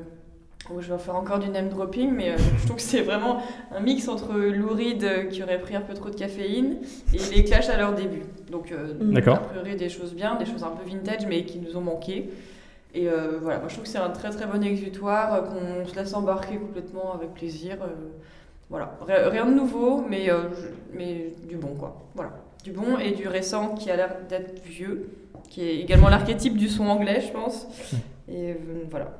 Speaker 9: oh, je vais en faire encore du name dropping, mais euh, je trouve que c'est vraiment un mix entre Lou Reed euh, qui aurait pris un peu trop de caféine et les Clash à leur début. Donc euh,
Speaker 5: D'accord.
Speaker 9: a priori des choses bien, des choses un peu vintage, mais qui nous ont manqué. Et euh, voilà, moi je trouve que c'est un très très bon exutoire, euh, qu'on se laisse embarquer complètement avec plaisir. euh, voilà, Ri- rien de nouveau, mais, mais du bon quoi. Voilà, du bon et du récent qui a l'air d'être vieux, qui est également l'archétype du son anglais, je pense. Et voilà,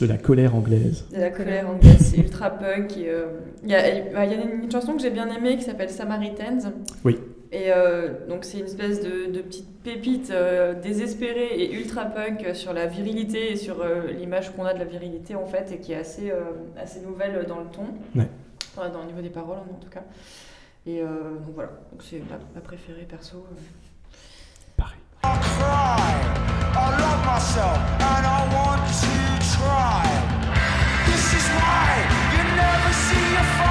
Speaker 5: De la colère anglaise.
Speaker 9: de la colère anglaise, c'est ultra punk. euh, Il y, a, il y a une chanson que j'ai bien aimée qui s'appelle Samaritans.
Speaker 5: Oui.
Speaker 9: Et euh, donc c'est une espèce de, de petite pépite euh, désespérée et ultra punk sur la virilité et sur euh, l'image qu'on a de la virilité en fait et qui est assez, euh, assez nouvelle dans le ton,
Speaker 5: Ouais.
Speaker 9: Enfin, dans le niveau des paroles en tout cas. Et euh, donc voilà, donc c'est ma, ma préférée perso. euh.
Speaker 8: I love myself and I want to try. This is why you never see your father cry.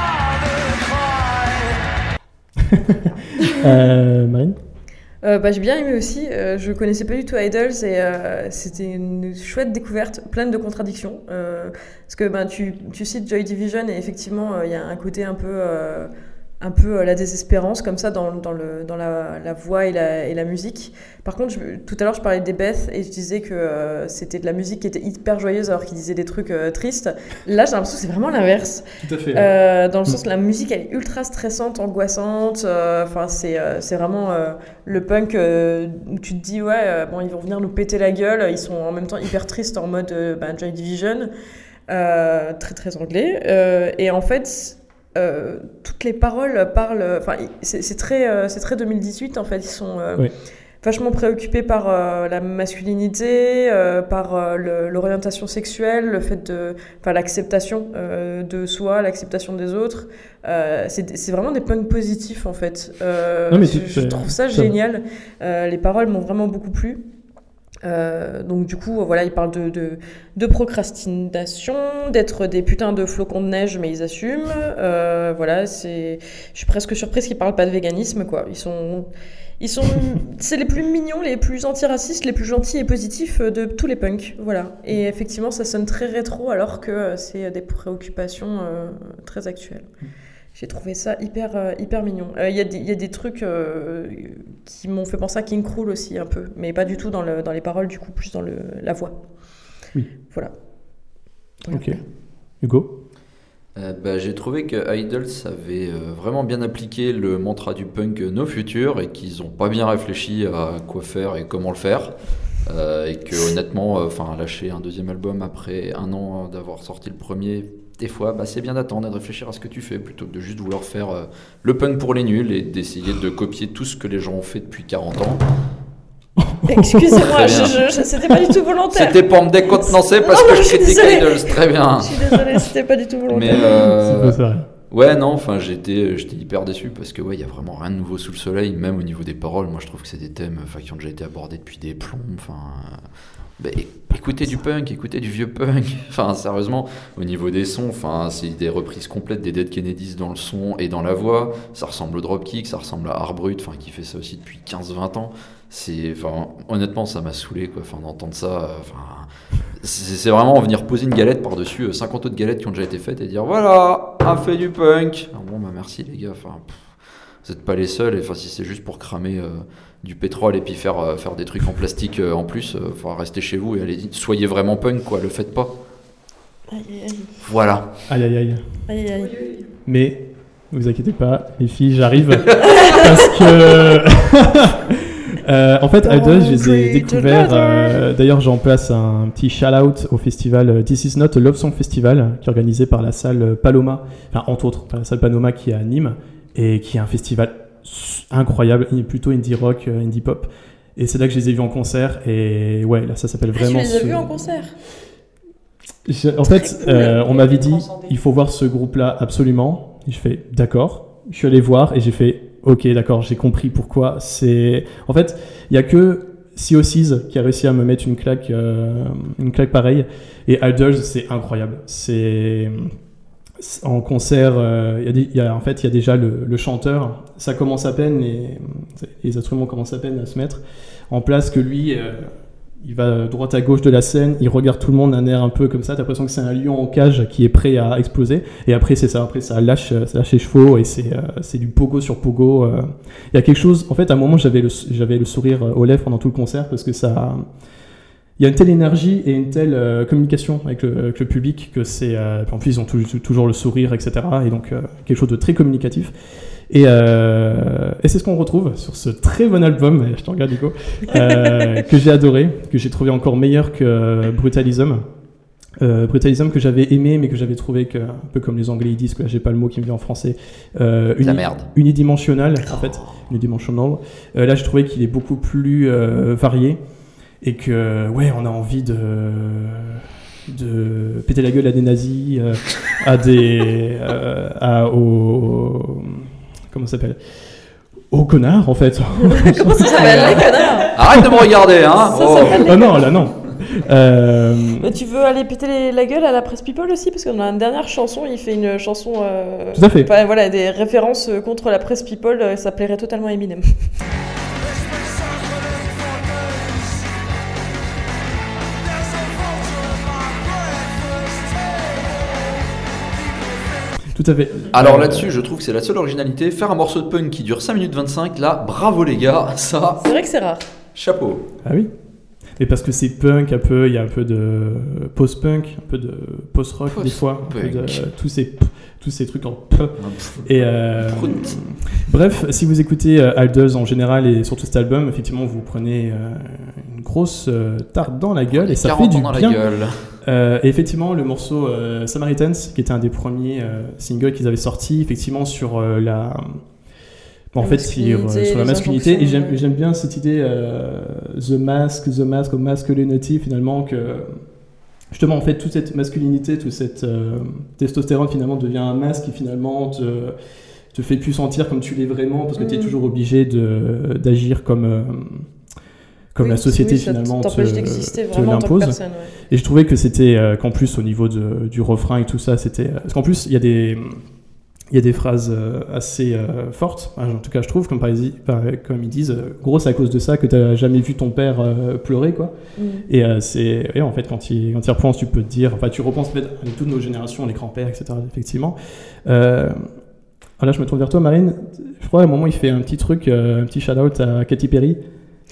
Speaker 5: Euh, Marine
Speaker 6: Euh, bah, j'ai bien aimé aussi. Euh, je connaissais pas du tout Idols et euh, c'était une chouette découverte, pleine de contradictions. Euh, parce que ben, tu, tu cites Joy Division et effectivement, il y a un côté un peu, un peu euh, la désespérance comme ça dans, dans, le, dans la, la voix et la, et la musique. Par contre, je- tout à l'heure, je parlais des Beth et je disais que euh, c'était de la musique qui était hyper joyeuse alors qu'ils disaient des trucs euh, tristes. Là, j'ai l'impression que c'est vraiment l'inverse.
Speaker 5: Tout à fait.
Speaker 6: Euh, dans le sens que la musique elle est ultra stressante, angoissante. Enfin, c'est vraiment le punk où tu te dis ouais, bon, ils vont venir nous péter la gueule. Ils sont en même temps hyper tristes en mode bah, Joy Division, très très anglais. Et en fait. Euh, toutes les paroles parlent, enfin, c'est très, euh, c'est très 2018 en fait. Ils sont euh,
Speaker 5: Oui.
Speaker 6: vachement préoccupés par la masculinité, par l'orientation sexuelle, le fait de, enfin l'acceptation de soi, l'acceptation des autres. C'est vraiment des punks positifs en fait.
Speaker 5: Non, mais
Speaker 6: je, trouve ça génial. Les paroles m'ont vraiment beaucoup plu. Euh, donc du coup, voilà, ils parlent de, de, de procrastination, d'être des putains de flocons de neige, mais ils assument. Euh, voilà, c'est, je suis presque surprise qu'ils parlent pas de véganisme, quoi. Ils sont, ils sont, c'est les plus mignons, les plus antiracistes, les plus gentils et positifs de tous les punks, voilà. Et effectivement, ça sonne très rétro, alors que euh, c'est des préoccupations euh, très actuelles. J'ai trouvé ça hyper, euh, hyper mignon. Euh, Il y, a des- il y a des trucs euh, qui m'ont fait penser à King Krul aussi un peu, mais pas du tout dans, le, dans les paroles, du coup, plus dans le, la voix.
Speaker 5: Oui.
Speaker 6: Voilà. Voilà.
Speaker 5: Ok. Hugo
Speaker 7: Euh, bah, j'ai trouvé que Idols avait euh, vraiment bien appliqué le mantra du punk euh, No Future et qu'ils n'ont pas bien réfléchi à quoi faire et comment le faire. Euh, et que honnêtement, euh, enfin lâcher un deuxième album après un an d'avoir sorti le premier, des fois, bah, c'est bien d'attendre et de réfléchir à ce que tu fais plutôt que de juste vouloir faire euh, le punk pour les nuls et d'essayer de copier tout ce que les gens ont fait depuis 40 ans.
Speaker 6: Excusez-moi, c'était pas du tout volontaire.
Speaker 7: C'était pour me décontenancer parce
Speaker 6: Non,
Speaker 7: que
Speaker 6: non,
Speaker 7: je
Speaker 6: je.
Speaker 7: Idols, très bien.
Speaker 6: Je suis désolée, c'était pas du tout volontaire.
Speaker 7: Mais euh,
Speaker 5: ça,
Speaker 7: ouais, non, enfin j'étais, j'étais hyper déçu parce que ouais, il y a vraiment rien de nouveau sous le soleil, même au niveau des paroles. Moi, je trouve que c'est des thèmes, qui ont déjà été abordés depuis des plombs. Enfin, bah, écoutez du punk, écoutez du vieux punk. Enfin, sérieusement, au niveau des sons, enfin, c'est des reprises complètes des Dead Kennedys dans le son et dans la voix. Ça ressemble au Dropkick, ça ressemble à Harbrut, enfin, qui fait ça aussi depuis 15-20 ans. C'est, enfin, honnêtement, ça m'a saoulé, quoi. Enfin, d'entendre ça, euh, enfin. C'est vraiment venir poser une galette par-dessus euh, 50 autres galettes qui ont déjà été faites et dire voilà, a fait du punk. Ah bon, bah merci les gars, enfin, vous n'êtes pas les seuls. Et enfin, si c'est juste pour cramer euh, du pétrole et puis faire, euh, faire des trucs en plastique euh, en plus, il faudra rester chez vous et allez, soyez vraiment punk, quoi, le faites pas.
Speaker 6: Aïe, aïe,
Speaker 7: Voilà.
Speaker 5: Aïe aïe aïe.
Speaker 6: aïe, aïe, aïe.
Speaker 5: Mais ne vous inquiétez pas, les filles, j'arrive. parce que. Euh, en fait,
Speaker 6: Don't
Speaker 5: Idols, je les ai découverts. euh, D'ailleurs, j'en place un petit shout-out au festival This Is Not a Love Song Festival, qui est organisé par la salle Paloma, enfin, entre autres, par la salle Paloma qui est à Nîmes, et qui est un festival incroyable, plutôt indie rock, euh, indie pop. Et c'est là que je les ai vus en concert, et ouais, là, ça s'appelle
Speaker 6: Ah, tu
Speaker 5: vraiment.
Speaker 6: les as
Speaker 5: ce-
Speaker 6: vus en concert?
Speaker 5: Je- en fait,
Speaker 6: cool.
Speaker 5: euh, on m'avait dit, il faut voir ce groupe-là absolument. Et je fais, d'accord. Je suis allé voir et j'ai fait, ok, d'accord, j'ai compris pourquoi. C'est, en fait, il y a que CO6 qui a réussi à me mettre une claque, euh, une claque pareille. Et Idols, c'est incroyable. C'est- en concert, euh, il y a en fait, il y a déjà le, chanteur. Ça commence à peine, les, les instruments commencent à peine à se mettre en place que lui. euh, il va droite à gauche de la scène, il regarde tout le monde d'un air un peu comme ça, t'as l'impression que c'est un lion en cage qui est prêt à exploser. Et après, c'est ça, après ça lâche, ça lâche les chevaux et c'est euh, du pogo sur pogo. Il y a quelque chose, en fait, à un moment, j'avais le, le sourire aux lèvres pendant tout le concert parce que ça. Il y a une telle énergie et une telle euh, communication avec le, avec le public que c'est. euh, en plus, ils ont tou- toujours le sourire, etc. Et donc, euh, quelque chose de très communicatif. Et, euh, et c'est ce qu'on retrouve sur ce très bon album, je te regarde Nico, euh, que j'ai adoré, que j'ai trouvé encore meilleur que Brutalism. euh, brutalism que j'avais aimé, mais que j'avais trouvé que, un peu comme les Anglais ils disent, que là j'ai pas le mot qui me vient en français, euh, uni-
Speaker 7: merde.
Speaker 5: unidimensionnel en fait, unidimensional. Euh, là j'ai trouvé qu'il est beaucoup plus euh, varié et que ouais on a envie de de péter la gueule à des nazis, euh, à des euh, à aux comment ça s'appelle? Aux connards en fait.
Speaker 6: Comment ça s'appelle, les connards?
Speaker 7: Arrête de me regarder, hein
Speaker 6: Ça
Speaker 7: Oh.
Speaker 5: oh non là non. Euh,
Speaker 6: Mais tu veux aller péter les- la gueule à la Presse People aussi? Parce qu'on a une dernière chanson, il fait une chanson. euh,
Speaker 5: Tout à fait.
Speaker 6: Enfin, voilà, des références contre la Presse People, ça plairait totalement à Eminem.
Speaker 5: Tout à fait.
Speaker 7: Alors
Speaker 5: Euh,
Speaker 7: là-dessus, je trouve que c'est la seule originalité. Faire un morceau de punk qui dure 5 minutes 25, là, bravo les gars, ça,
Speaker 6: C'est vrai que c'est rare.
Speaker 7: chapeau.
Speaker 5: Ah oui Mais parce que c'est punk un peu, il y a un peu de post-punk, un peu de post-rock des fois, un peu de,
Speaker 7: Post-punk.
Speaker 5: tous, ces, tous ces trucs en p. Et euh, bref, si vous écoutez euh, Aldous en général et surtout cet album, effectivement, vous prenez euh, une grosse euh, tarte dans la gueule et ça fait
Speaker 7: 40
Speaker 5: du
Speaker 7: dans
Speaker 5: bien.
Speaker 7: la gueule.
Speaker 5: Euh, et effectivement, le morceau euh, Samaritans, qui était un des premiers euh, singles qu'ils avaient sorti, effectivement sur la, bon, en fait, sur, la masculinité. Et j'aime bien cette idée, the mask, the mask of masculinity, finalement, que justement, en fait, toute cette masculinité, toute cette testostérone, finalement, devient un masque qui finalement te, te fait plus sentir comme tu l'es vraiment, parce que tu es
Speaker 6: Mm.
Speaker 5: toujours obligé d'agir comme. euh, comme
Speaker 6: Oui,
Speaker 5: la société
Speaker 6: oui,
Speaker 5: finalement te, l'impose.
Speaker 6: ouais.
Speaker 5: Et je trouvais que c'était euh, qu'en plus au niveau de- du refrain et tout ça, c'était euh, parce qu'en plus il y a des il y a des phrases euh, assez euh, fortes, hein, en tout cas je trouve, comme, par, comme ils disent, gros c'est à cause de ça que t'as jamais vu ton père euh, pleurer quoi.
Speaker 6: Mm.
Speaker 5: Et euh, c'est et en fait quand il quand il repense tu peux te dire, enfin tu repenses peut-être à toutes nos générations, les grands-pères etc. Effectivement. Euh, ah, là je me tourne vers toi Marine. Je crois à un moment il fait un petit truc, un petit shout out à Katy Perry.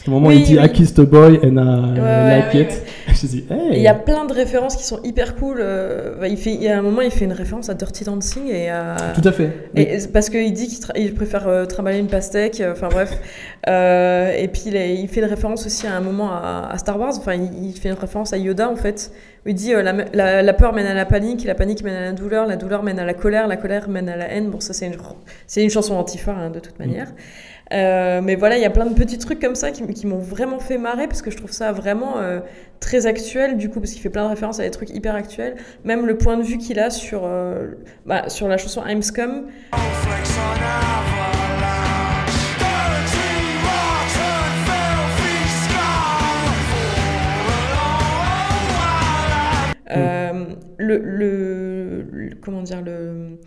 Speaker 5: Au moment où il dit
Speaker 6: oui.
Speaker 5: I kissed a boy and I
Speaker 6: ouais,
Speaker 5: like
Speaker 6: ouais,
Speaker 5: it. Je dis hey.
Speaker 6: Et Il y a plein de références qui sont hyper cool. euh, bah, il, fait, il y a un moment, il fait une référence à Dirty Dancing et à.
Speaker 5: Tout à fait. Oui.
Speaker 6: Et c'est parce qu'il dit qu'il tra- préfère euh, trimballer une pastèque, euh, enfin bref. Euh, et puis il, fait une référence aussi à un moment à, à Star Wars, enfin il, il fait une référence à Yoda en fait, où il dit euh, la, la- la peur mène à la panique, la panique mène à la douleur, la douleur mène à la colère, la colère mène à la haine. Bon, ça c'est une, c'est une chanson antifa hein, de toute manière. Euh, mais voilà, il y a plein de petits trucs comme ça qui, qui m'ont vraiment fait marrer parce que je trouve ça vraiment euh, très actuel du coup parce qu'il fait plein de références à des trucs hyper actuels. Même le point de vue qu'il a sur, euh, bah, sur la chanson I'm Scum, Le, le, le- comment dire le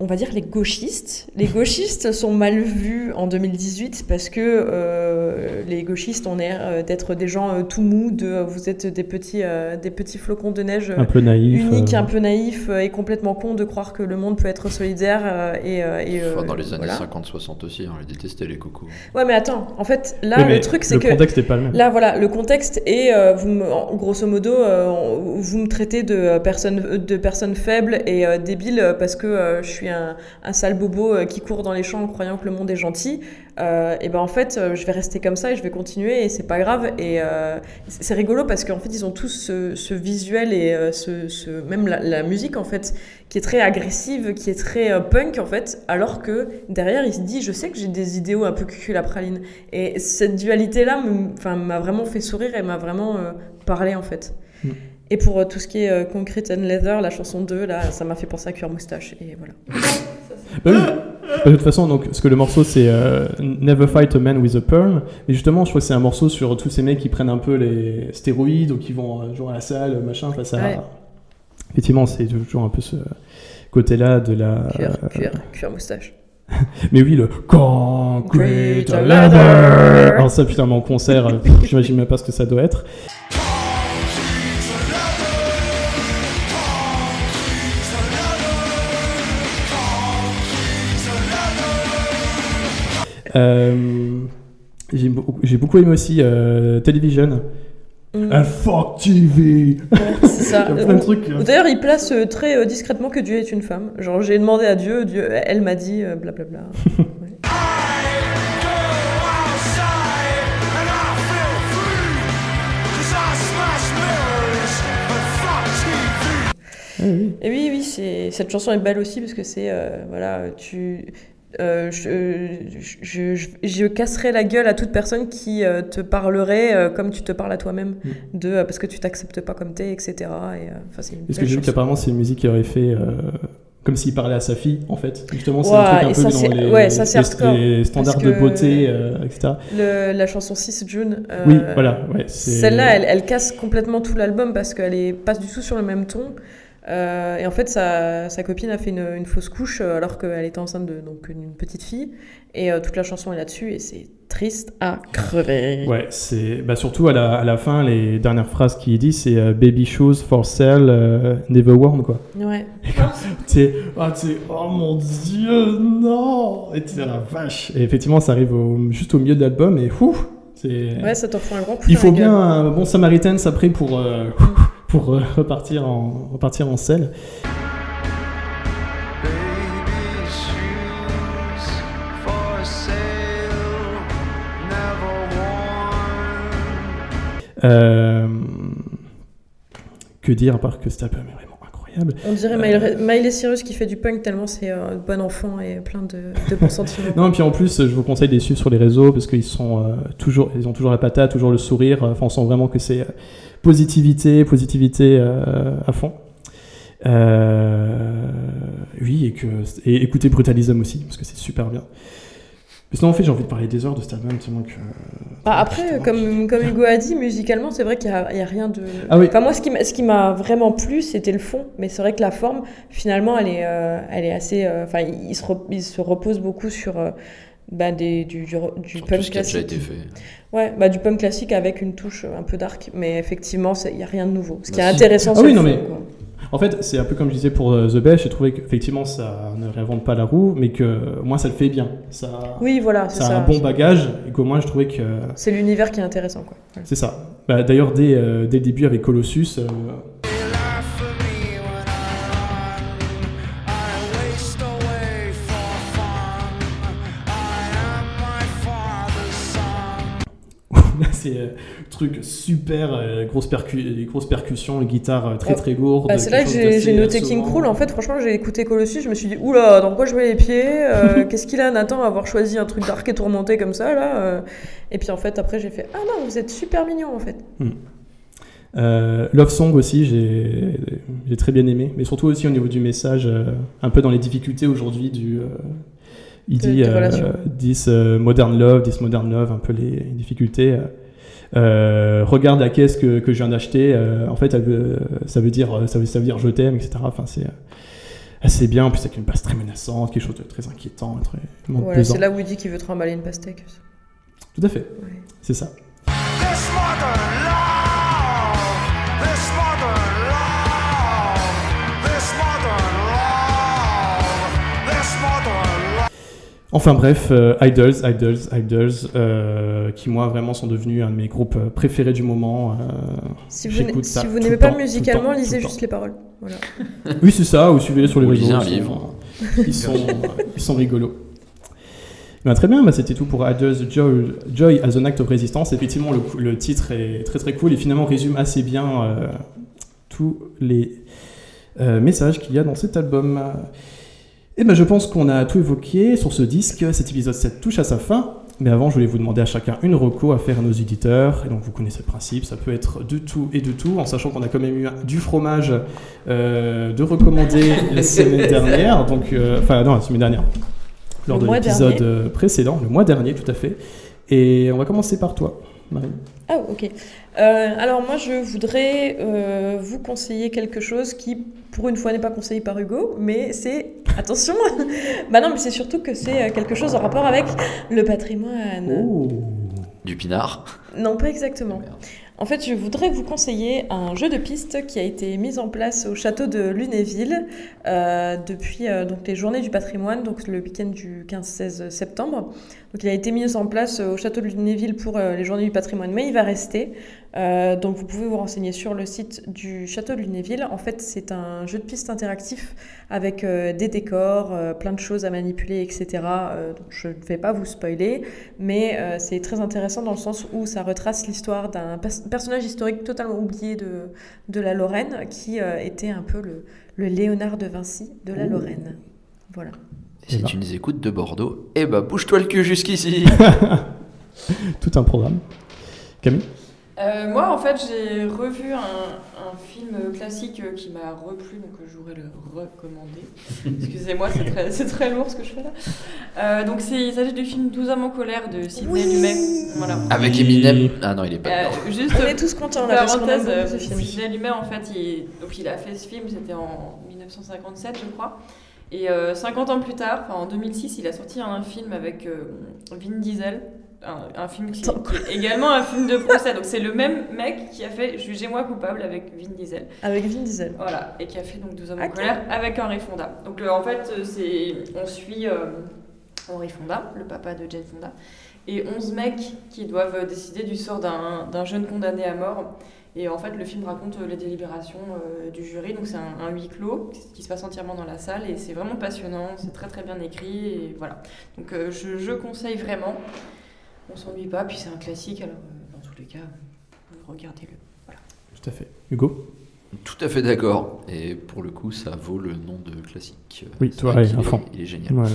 Speaker 6: on va dire les gauchistes. Les gauchistes sont mal vus en 2018 parce que euh, les gauchistes ont l'air euh, d'être des gens euh, tout mous, de vous êtes des petits, euh, des petits flocons de neige
Speaker 5: un peu naïf.
Speaker 6: uniques,
Speaker 5: euh,
Speaker 6: un peu naïfs et complètement cons de croire que le monde peut être solidaire euh, et, euh, et, euh,
Speaker 7: Enfin, dans les années
Speaker 6: voilà.
Speaker 7: 50-60 aussi, on les détestait les cocos.
Speaker 6: Ouais, mais attends, en fait, là,
Speaker 5: oui,
Speaker 6: le truc, c'est
Speaker 5: le
Speaker 6: que.
Speaker 5: contexte n'est pas le même.
Speaker 6: Là, voilà, le contexte est, euh, vous me- en- grosso modo, euh, vous me traitez de personne, de personne faible et euh, débile parce que euh, je suis un, sale bobo euh, qui court dans les champs en croyant que le monde est gentil. Euh, et ben en fait, euh, je vais rester comme ça et je vais continuer et c'est pas grave. Et c'est rigolo parce qu'en fait, ils ont tous ce, visuel et ce, même la, musique en fait qui est très agressive, qui est très punk en fait, alors que derrière, il se dit, je sais que j'ai des idéaux un peu cucul la praline. Et cette dualité-là me- enfin, m'a vraiment fait sourire et m'a vraiment parlé en fait.
Speaker 5: Mm.
Speaker 6: Et pour euh, tout ce qui est euh, Concrete and Leather, la chanson 2, là, ça m'a fait penser à Cuir Moustache. Et voilà.
Speaker 5: Bah oui. Bah, de toute façon, donc, parce que le morceau c'est euh, Never Fight a Man with a Perm, et justement, je crois que c'est un morceau sur tous ces mecs qui prennent un peu les stéroïdes ou qui vont genre à la salle, machin. Ça,
Speaker 6: Ouais.
Speaker 5: Effectivement, c'est toujours un peu ce côté-là de la.
Speaker 6: Cuir, cuir, cuir Moustache.
Speaker 5: Mais oui, le Concrete
Speaker 6: Concrete
Speaker 5: Leather. Alors ça, putain, mais en concert, j'imagine même pas ce que ça doit être. J'ai beaucoup, j'ai beaucoup aimé aussi euh, Television.
Speaker 6: Mm.
Speaker 5: Ah, fuck TV
Speaker 6: c'est ça.
Speaker 5: Il y a plein de trucs.
Speaker 6: Ou D'ailleurs, il place euh, très euh, discrètement que Dieu est une femme. Genre, j'ai demandé à Dieu, Dieu elle m'a dit, euh, blablabla. Et oui, oui, c'est cette chanson est belle aussi parce que c'est euh, voilà, tu euh, je, je, je, je casserai la gueule à toute personne qui euh, te parlerait euh, comme tu te parles à toi-même,
Speaker 5: Mm.
Speaker 6: de parce que tu t'acceptes pas comme t'es, etc. Et, une
Speaker 5: Parce que j'ai vu qu'apparemment c'est une musique qui aurait fait comme s'il parlait à sa fille en fait? Justement, c'est un truc un peu
Speaker 6: ça,
Speaker 5: dans les,
Speaker 6: ouais, ça,
Speaker 5: les- les standards de beauté, euh, etc.
Speaker 6: Le- la chanson 6 June. euh,
Speaker 5: Oui, voilà, ouais,
Speaker 6: Celle-là, elle, elle casse complètement tout l'album parce qu'elle est pas du tout sur le même ton. Euh, et en fait, sa, sa copine a fait une, une fausse couche euh, alors qu'elle était enceinte de donc une petite fille. Et euh, toute la chanson est là-dessus et c'est triste à crever.
Speaker 5: Ouais, c'est bah, surtout à la, à la fin, les dernières phrases qu'il dit, c'est euh, Baby shoes for sale, never worn, quoi.
Speaker 6: Ouais.
Speaker 5: Sais, ah, oh mon dieu, non Et tu sais, la vache Et effectivement, ça arrive au- juste au milieu de l'album et ouf.
Speaker 6: Ouais, ça t'en fout un grand coup.
Speaker 5: Il faut bien
Speaker 6: gueule.
Speaker 5: un bon Samaritan après pour, euh, pour euh, repartir, en, repartir en selle. Euh, que dire à part que cet album est vraiment incroyable
Speaker 6: On dirait
Speaker 5: Euh,
Speaker 6: Miley, Cyrus qui fait du punk tellement c'est un bon enfant et plein de, de bons sentiments.
Speaker 5: Non, et puis en plus, je vous conseille de les suivre sur les réseaux parce qu'ils sont euh, toujours, ils ont toujours la patate, toujours le sourire. Enfin, on sent vraiment que c'est euh, positivité, positivité euh, à fond. Euh, oui, et que et écoutez Brutalism aussi parce que c'est super bien. Mais sinon, en fait, j'ai envie de parler des heures de cet album tellement que.
Speaker 6: Bah, après, comme, comme Hugo a dit, musicalement, c'est vrai qu'il n'y a, rien de.
Speaker 5: Ah oui.
Speaker 6: Enfin, moi, ce qui m'a- ce qui m'a vraiment plu, c'était le fond. Mais c'est vrai que la forme, finalement, elle est, euh, elle est assez. Enfin, il, il se re- il se repose beaucoup sur. euh, bah, des, du, du, du
Speaker 7: Sur
Speaker 6: punk
Speaker 7: tout ce qui a déjà
Speaker 6: classique.
Speaker 7: été fait.
Speaker 6: Ouais, bah, du punk classique avec une touche un peu dark, mais effectivement, c'est- il n'y a rien de nouveau. Ce qui est
Speaker 7: Bah, si.
Speaker 6: intéressant,
Speaker 5: Ah
Speaker 6: c'est
Speaker 5: oui,
Speaker 6: le
Speaker 5: non,
Speaker 6: fond,
Speaker 5: mais-
Speaker 6: quoi.
Speaker 5: En fait, c'est un peu comme je disais pour euh, The Best, j'ai trouvé qu'effectivement ça ne réinvente pas la roue, mais que moi ça le fait bien. Ça,
Speaker 6: Oui, voilà, c'est
Speaker 5: ça a
Speaker 6: ça.
Speaker 5: un bon bagage et qu'au moins je trouvais que
Speaker 6: C'est l'univers qui est intéressant, quoi.
Speaker 5: C'est ça. Bah, D'ailleurs, dès, euh, dès le début avec Colossus, euh, là c'est euh, truc super, euh, grosse, percu grosse percussion, une guitare euh, très
Speaker 6: Oh.
Speaker 5: très lourde.
Speaker 6: Bah, c'est là que j'ai noté King. Cruel. En fait, franchement, j'ai écouté Colossus, je me suis dit, oula, dans quoi je mets les pieds Euh, Qu'est-ce qu'il a, Nathan, à avoir choisi un truc dark et tourmenté comme ça, là Et puis, en fait, après, j'ai fait, ah non, vous êtes super mignon, en fait.
Speaker 5: Euh, Love Song aussi, j'ai très bien aimé, mais surtout aussi au niveau du message, euh, un peu dans les difficultés aujourd'hui du. euh, il dit
Speaker 6: des
Speaker 5: euh,
Speaker 6: relations.
Speaker 5: this euh, modern love, this modern love, un peu les difficultés. Euh. Regarde la caisse que, que je viens d'acheter. euh, en fait, elle veut- ça veut dire, ça veut, ça veut dire je t'aime, etc. Enfin, c'est euh, assez bien. En plus, avec une base très menaçante, quelque chose de très inquiétant, très
Speaker 6: Voilà, c'est là où il dit qu'il veut trimballer une pastèque.
Speaker 5: Tout à fait.
Speaker 6: Ouais.
Speaker 5: C'est ça. Enfin bref, euh, Idols, Idols, Idols, euh, qui moi vraiment sont devenus un de mes groupes euh, préférés du moment. euh,
Speaker 6: Si vous,
Speaker 5: j'écoute
Speaker 6: n'a-
Speaker 5: ça
Speaker 6: si vous n'aimez pas
Speaker 5: temps,
Speaker 6: musicalement,
Speaker 5: temps,
Speaker 6: lisez juste
Speaker 5: temps.
Speaker 6: les paroles. Voilà.
Speaker 5: Oui, c'est ça, ou suivez-les sur les réseaux. ils sont-. Ils sont, ils sont rigolos. Ben, très bien, bah, c'était tout pour Idols Joy, Joy as an Act of Resistance. Effectivement, le, le titre est très très cool et finalement résume assez bien euh, tous les euh, messages qu'il y a dans cet album. Et ben, je pense qu'on a tout évoqué sur ce disque. Cet épisode 7 touche à sa fin. Mais avant, je voulais vous demander à chacun une reco à faire à nos éditeurs. Et donc, vous connaissez le principe, ça peut être de tout et de tout, en sachant qu'on a quand même eu du fromage euh, de recommander la semaine dernière. Donc, euh, enfin, non, la semaine dernière. Lors
Speaker 6: Le
Speaker 5: de l'épisode précédent, le mois dernier, tout à fait. Et on va commencer par toi, Marie.
Speaker 6: Ah, ok. Euh, alors, moi, je voudrais euh, vous conseiller quelque chose qui, pour une fois, n'est pas conseillé par Hugo, mais c'est. Attention Bah non, mais c'est surtout que c'est euh, quelque chose en rapport avec le patrimoine.
Speaker 5: Oh
Speaker 7: Du pinard.
Speaker 6: Non, pas exactement. En fait, je voudrais vous conseiller un jeu de piste qui a été mis en place au château de Lunéville euh, depuis euh, les Journées du patrimoine, donc le week-end du 15-16 septembre. Donc, il a été mis en place au château de Lunéville pour euh, les Journées du patrimoine, mais il va rester. Euh, donc, vous pouvez vous renseigner sur le site du château de Lunéville. En fait, c'est un jeu de piste interactif avec euh, des décors, euh, plein de choses à manipuler, etc. Euh, donc, je ne vais pas vous spoiler, mais euh, c'est très intéressant dans le sens où ça retrace l'histoire d'un personnage historique totalement oublié de, de la Lorraine, qui euh, était un peu le, le Léonard de Vinci de la. Lorraine. Voilà.
Speaker 7: Et si
Speaker 5: ben.
Speaker 7: tu nous écoutes de Bordeaux, eh bah bouge-toi le cul jusqu'ici.
Speaker 5: Tout un programme. Camille?
Speaker 9: Euh, moi, en fait, j'ai revu un, un film classique euh, qui m'a replu, donc euh, je voudrais le recommander. Excusez-moi, c'est très, c'est très lourd ce que je fais là. Euh, donc, c'est- il s'agit du film 12 hommes en colère de Sidney
Speaker 6: Oui.
Speaker 9: Lumet. Voilà.
Speaker 7: Avec. Eminem. Ah non, il est pas
Speaker 9: Euh, juste
Speaker 6: On est tous contents là
Speaker 9: parenthèse, euh,
Speaker 6: beaucoup ce film.
Speaker 9: Sidney Lumet, en fait, il, donc il a fait ce film, c'était en 1957, je crois. Et euh, 50 ans plus tard, en 2006, il a sorti un film avec euh, Vin Diesel. Un, un film qui,
Speaker 6: Attends,
Speaker 9: qui est également un film de procès. Donc c'est le même mec qui a fait Jugez-moi coupable avec Vin Diesel.
Speaker 6: Avec Vin Diesel.
Speaker 9: Voilà, et qui a fait donc Deux hommes
Speaker 6: Ah,
Speaker 9: en colère avec Henry Fonda. Donc le- en fait, euh, c'est on suit euh, Henry Fonda, le papa de Jane Fonda, et 11 mecs qui doivent euh, décider du sort d'un jeune condamné à mort. Et en fait, le film raconte euh, les délibérations euh, du jury. Donc c'est un, un huis clos qui se passe entièrement dans la salle et c'est vraiment passionnant, c'est très très bien écrit et voilà. Donc euh, je, je conseille vraiment. On s'ennuie pas, puis c'est un classique, alors euh, dans tous les cas, regardez-le.
Speaker 5: Tout à fait. Hugo?
Speaker 7: Tout à fait d'accord. Et pour le coup, ça vaut le nom de classique.
Speaker 5: Oui, toi, ouais, à
Speaker 7: est-. Il est génial.
Speaker 5: Ouais, ouais.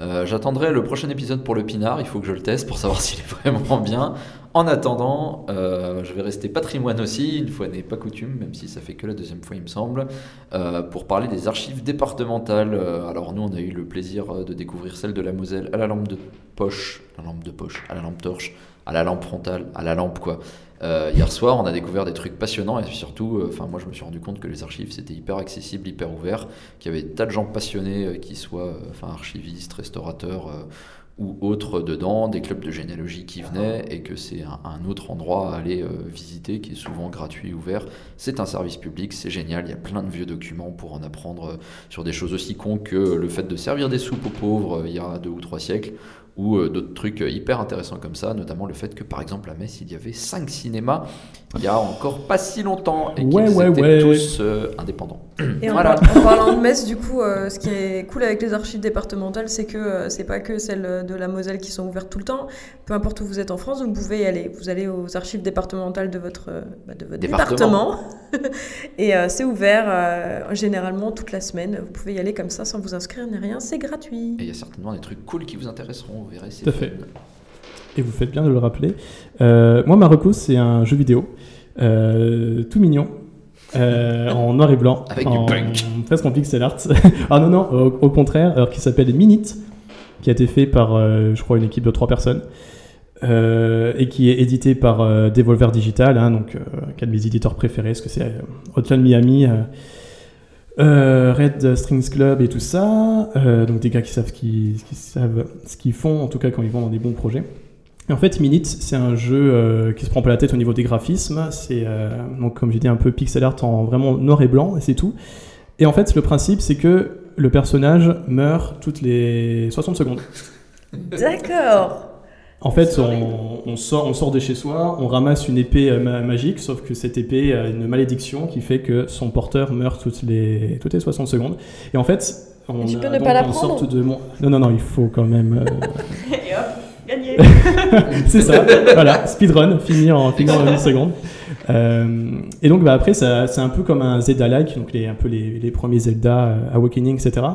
Speaker 7: Euh, J'attendrai le prochain épisode pour le Pinard. Il faut que je le teste pour savoir s'il est vraiment bien. En attendant, euh, je vais rester patrimoine aussi, une fois n'est pas coutume, même si ça fait que la deuxième fois, il me semble, euh, pour parler des archives départementales. Alors nous, on a eu le plaisir de découvrir celle de la Moselle à la lampe de poche, la lampe de poche, à la lampe torche, à la lampe frontale, à la lampe quoi. Euh, hier soir, on a découvert des trucs passionnants et surtout, euh, enfin moi je me suis rendu compte que les archives c'était hyper accessible, hyper ouvert, qu'il y avait des tas de gens passionnés, euh, qui soient euh, enfin archivistes, restaurateurs ou autres dedans, des clubs de généalogie qui venaient et que c'est un, un autre endroit à aller visiter qui est souvent gratuit, ouvert. C'est un service public, c'est génial, il y a plein de vieux documents pour en apprendre sur des choses aussi cons que le fait de servir des soupes aux pauvres il y a deux ou trois siècles ou euh, d'autres trucs euh, hyper intéressants comme ça, notamment le fait que par exemple à Metz il y avait cinq cinémas il y a encore pas si longtemps et
Speaker 5: Ouais,
Speaker 7: qu'ils
Speaker 5: ouais,
Speaker 7: étaient
Speaker 5: ouais.
Speaker 7: tous euh, indépendants.
Speaker 6: Et en,
Speaker 7: Voilà.
Speaker 6: en parlant de Metz, du coup, euh, ce qui est cool avec les archives départementales, c'est que euh, c'est pas que celles de la Moselle qui sont ouvertes tout le temps. Peu importe où vous êtes en France, vous pouvez y aller. Vous allez aux archives départementales de votre, bah, de votre
Speaker 7: Département.
Speaker 6: département. Et euh, c'est ouvert euh, généralement toute la semaine. Vous pouvez y aller comme ça sans vous inscrire ni rien. C'est gratuit.
Speaker 7: Et il y a certainement des trucs cool qui vous intéresseront,
Speaker 5: Tout à fait. Et vous faites bien de le rappeler. Euh, moi, Marocco, c'est un jeu vidéo euh, tout mignon. euh, en noir et blanc,
Speaker 7: Avec du
Speaker 5: en,
Speaker 7: punk.
Speaker 5: presque en pixel art. ah non non, au, au contraire, alors qui s'appelle Minute, qui a été fait par, euh, je crois, une équipe de trois personnes, euh, et qui est édité par euh, Devolver Digital, hein, donc euh, un de mes éditeurs préférés, parce que c'est Hotline Miami, euh, Red Strings Club et tout ça, euh, donc des gars qui savent qui savent ce qu'ils font, en tout cas quand ils vont dans des bons projets. Et en fait, Minute, c'est un jeu euh, qui se prend pas la tête au niveau des graphismes. C'est donc comme j'ai dit un peu pixel art en vraiment noir et blanc et c'est tout. Et en fait, le principe c'est que le personnage meurt toutes les 60 secondes.
Speaker 6: D'accord.
Speaker 5: En fait, on, on sort, on sort de chez soi, on ramasse une épée euh, ma- magique, sauf que cette épée a une malédiction qui fait que son porteur meurt toutes les, toutes les 60 secondes. Et en fait, on
Speaker 6: tu peux
Speaker 5: a
Speaker 6: ne
Speaker 5: donc
Speaker 6: pas la
Speaker 5: une
Speaker 6: prendre
Speaker 5: sorte de mon- Non, non, non, il faut quand même. euh,
Speaker 9: Et hop, gagné
Speaker 5: c'est ça, voilà, speedrun, finir en, finir en une seconde. Euh, et donc bah, après, c'est un peu comme un Zelda-like, donc les, un peu les, les premiers Zelda, Awakening, etc.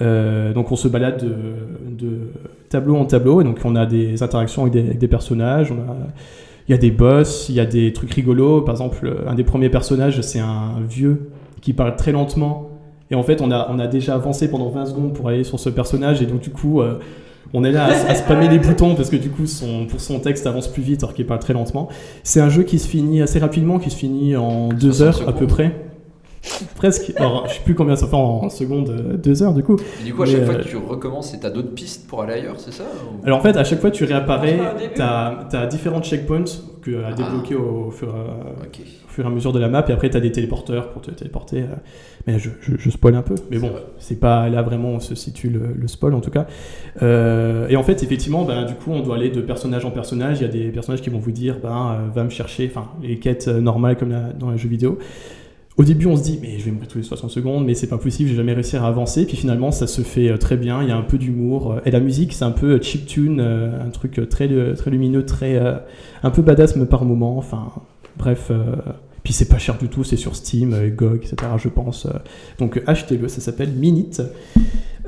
Speaker 5: Euh, donc on se balade de, de tableau en tableau, et donc on a des interactions avec des, avec des personnages, on a- il y a des boss, il y a des trucs rigolos. Par exemple, un des premiers personnages, c'est un vieux qui parle très lentement. Et en fait, on a, on a déjà avancé pendant 20 secondes pour aller sur ce personnage, et donc du coup, euh, on est là à, à spammer les boutons parce que du coup, son, pour son texte avance plus vite alors qu'il parle très lentement. C'est un jeu qui se finit assez rapidement, qui se finit en deux
Speaker 7: 60
Speaker 5: heures à peu près. Presque. Alors, je sais plus combien ça fait en, en secondes, euh, deux heures du coup.
Speaker 7: Et du coup, à
Speaker 5: Mais,
Speaker 7: chaque fois
Speaker 5: euh,
Speaker 7: que tu recommences, et t'as d'autres pistes pour aller ailleurs, c'est ça ou-
Speaker 5: Alors en fait, à chaque fois tu réapparais,
Speaker 9: début.
Speaker 5: t'as as différents checkpoints que, à
Speaker 7: Ah.
Speaker 5: débloquer au, fur, euh, au fur et à mesure de la map, et après t'as des téléporteurs pour te téléporter. euh, mais je, je, je spoil un peu, mais bon,
Speaker 7: C'est
Speaker 5: pas là vraiment où se situe le, le spoil en tout cas. Euh, et en fait, effectivement, ben, du coup, on doit aller de personnage en personnage. Il y a des personnages qui vont vous dire, ben, euh, va me chercher, enfin, les quêtes euh, normales comme la- dans les jeux vidéo. Au début, on se dit, mais je vais mourir tous les 60 secondes, mais c'est pas possible, je vais jamais réussir à avancer. Puis finalement, ça se fait euh, très bien, il y a un peu d'humour. euh, Et la musique, c'est un peu euh, chiptune, euh, un truc très, très lumineux, très, un peu badass, mais par moment. Enfin, Bref, puis c'est pas cher du tout, c'est sur Steam, GOG, etc. Je pense. donc achetez-le, ça s'appelle Minute.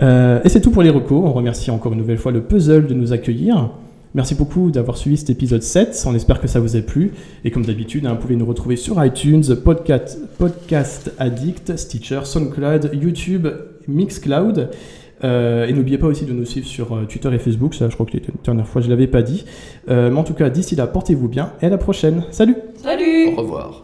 Speaker 5: Et c'est tout pour les recos. On remercie encore une nouvelle fois le Puzzle de nous accueillir. Merci beaucoup d'avoir suivi cet épisode 7. On espère que ça vous a plu. Et comme d'habitude, hein, vous pouvez nous retrouver sur iTunes, Podcast, Podcast Addict, Stitcher, SoundCloud, YouTube, Mixcloud. Euh, et n'oubliez pas aussi de nous suivre sur euh, Twitter et Facebook. Ça, je crois que la dernière fois, je ne l'avais pas dit. Euh, mais en tout cas, d'ici là, portez-vous bien et à la prochaine. Salut
Speaker 9: Salut
Speaker 7: Au revoir.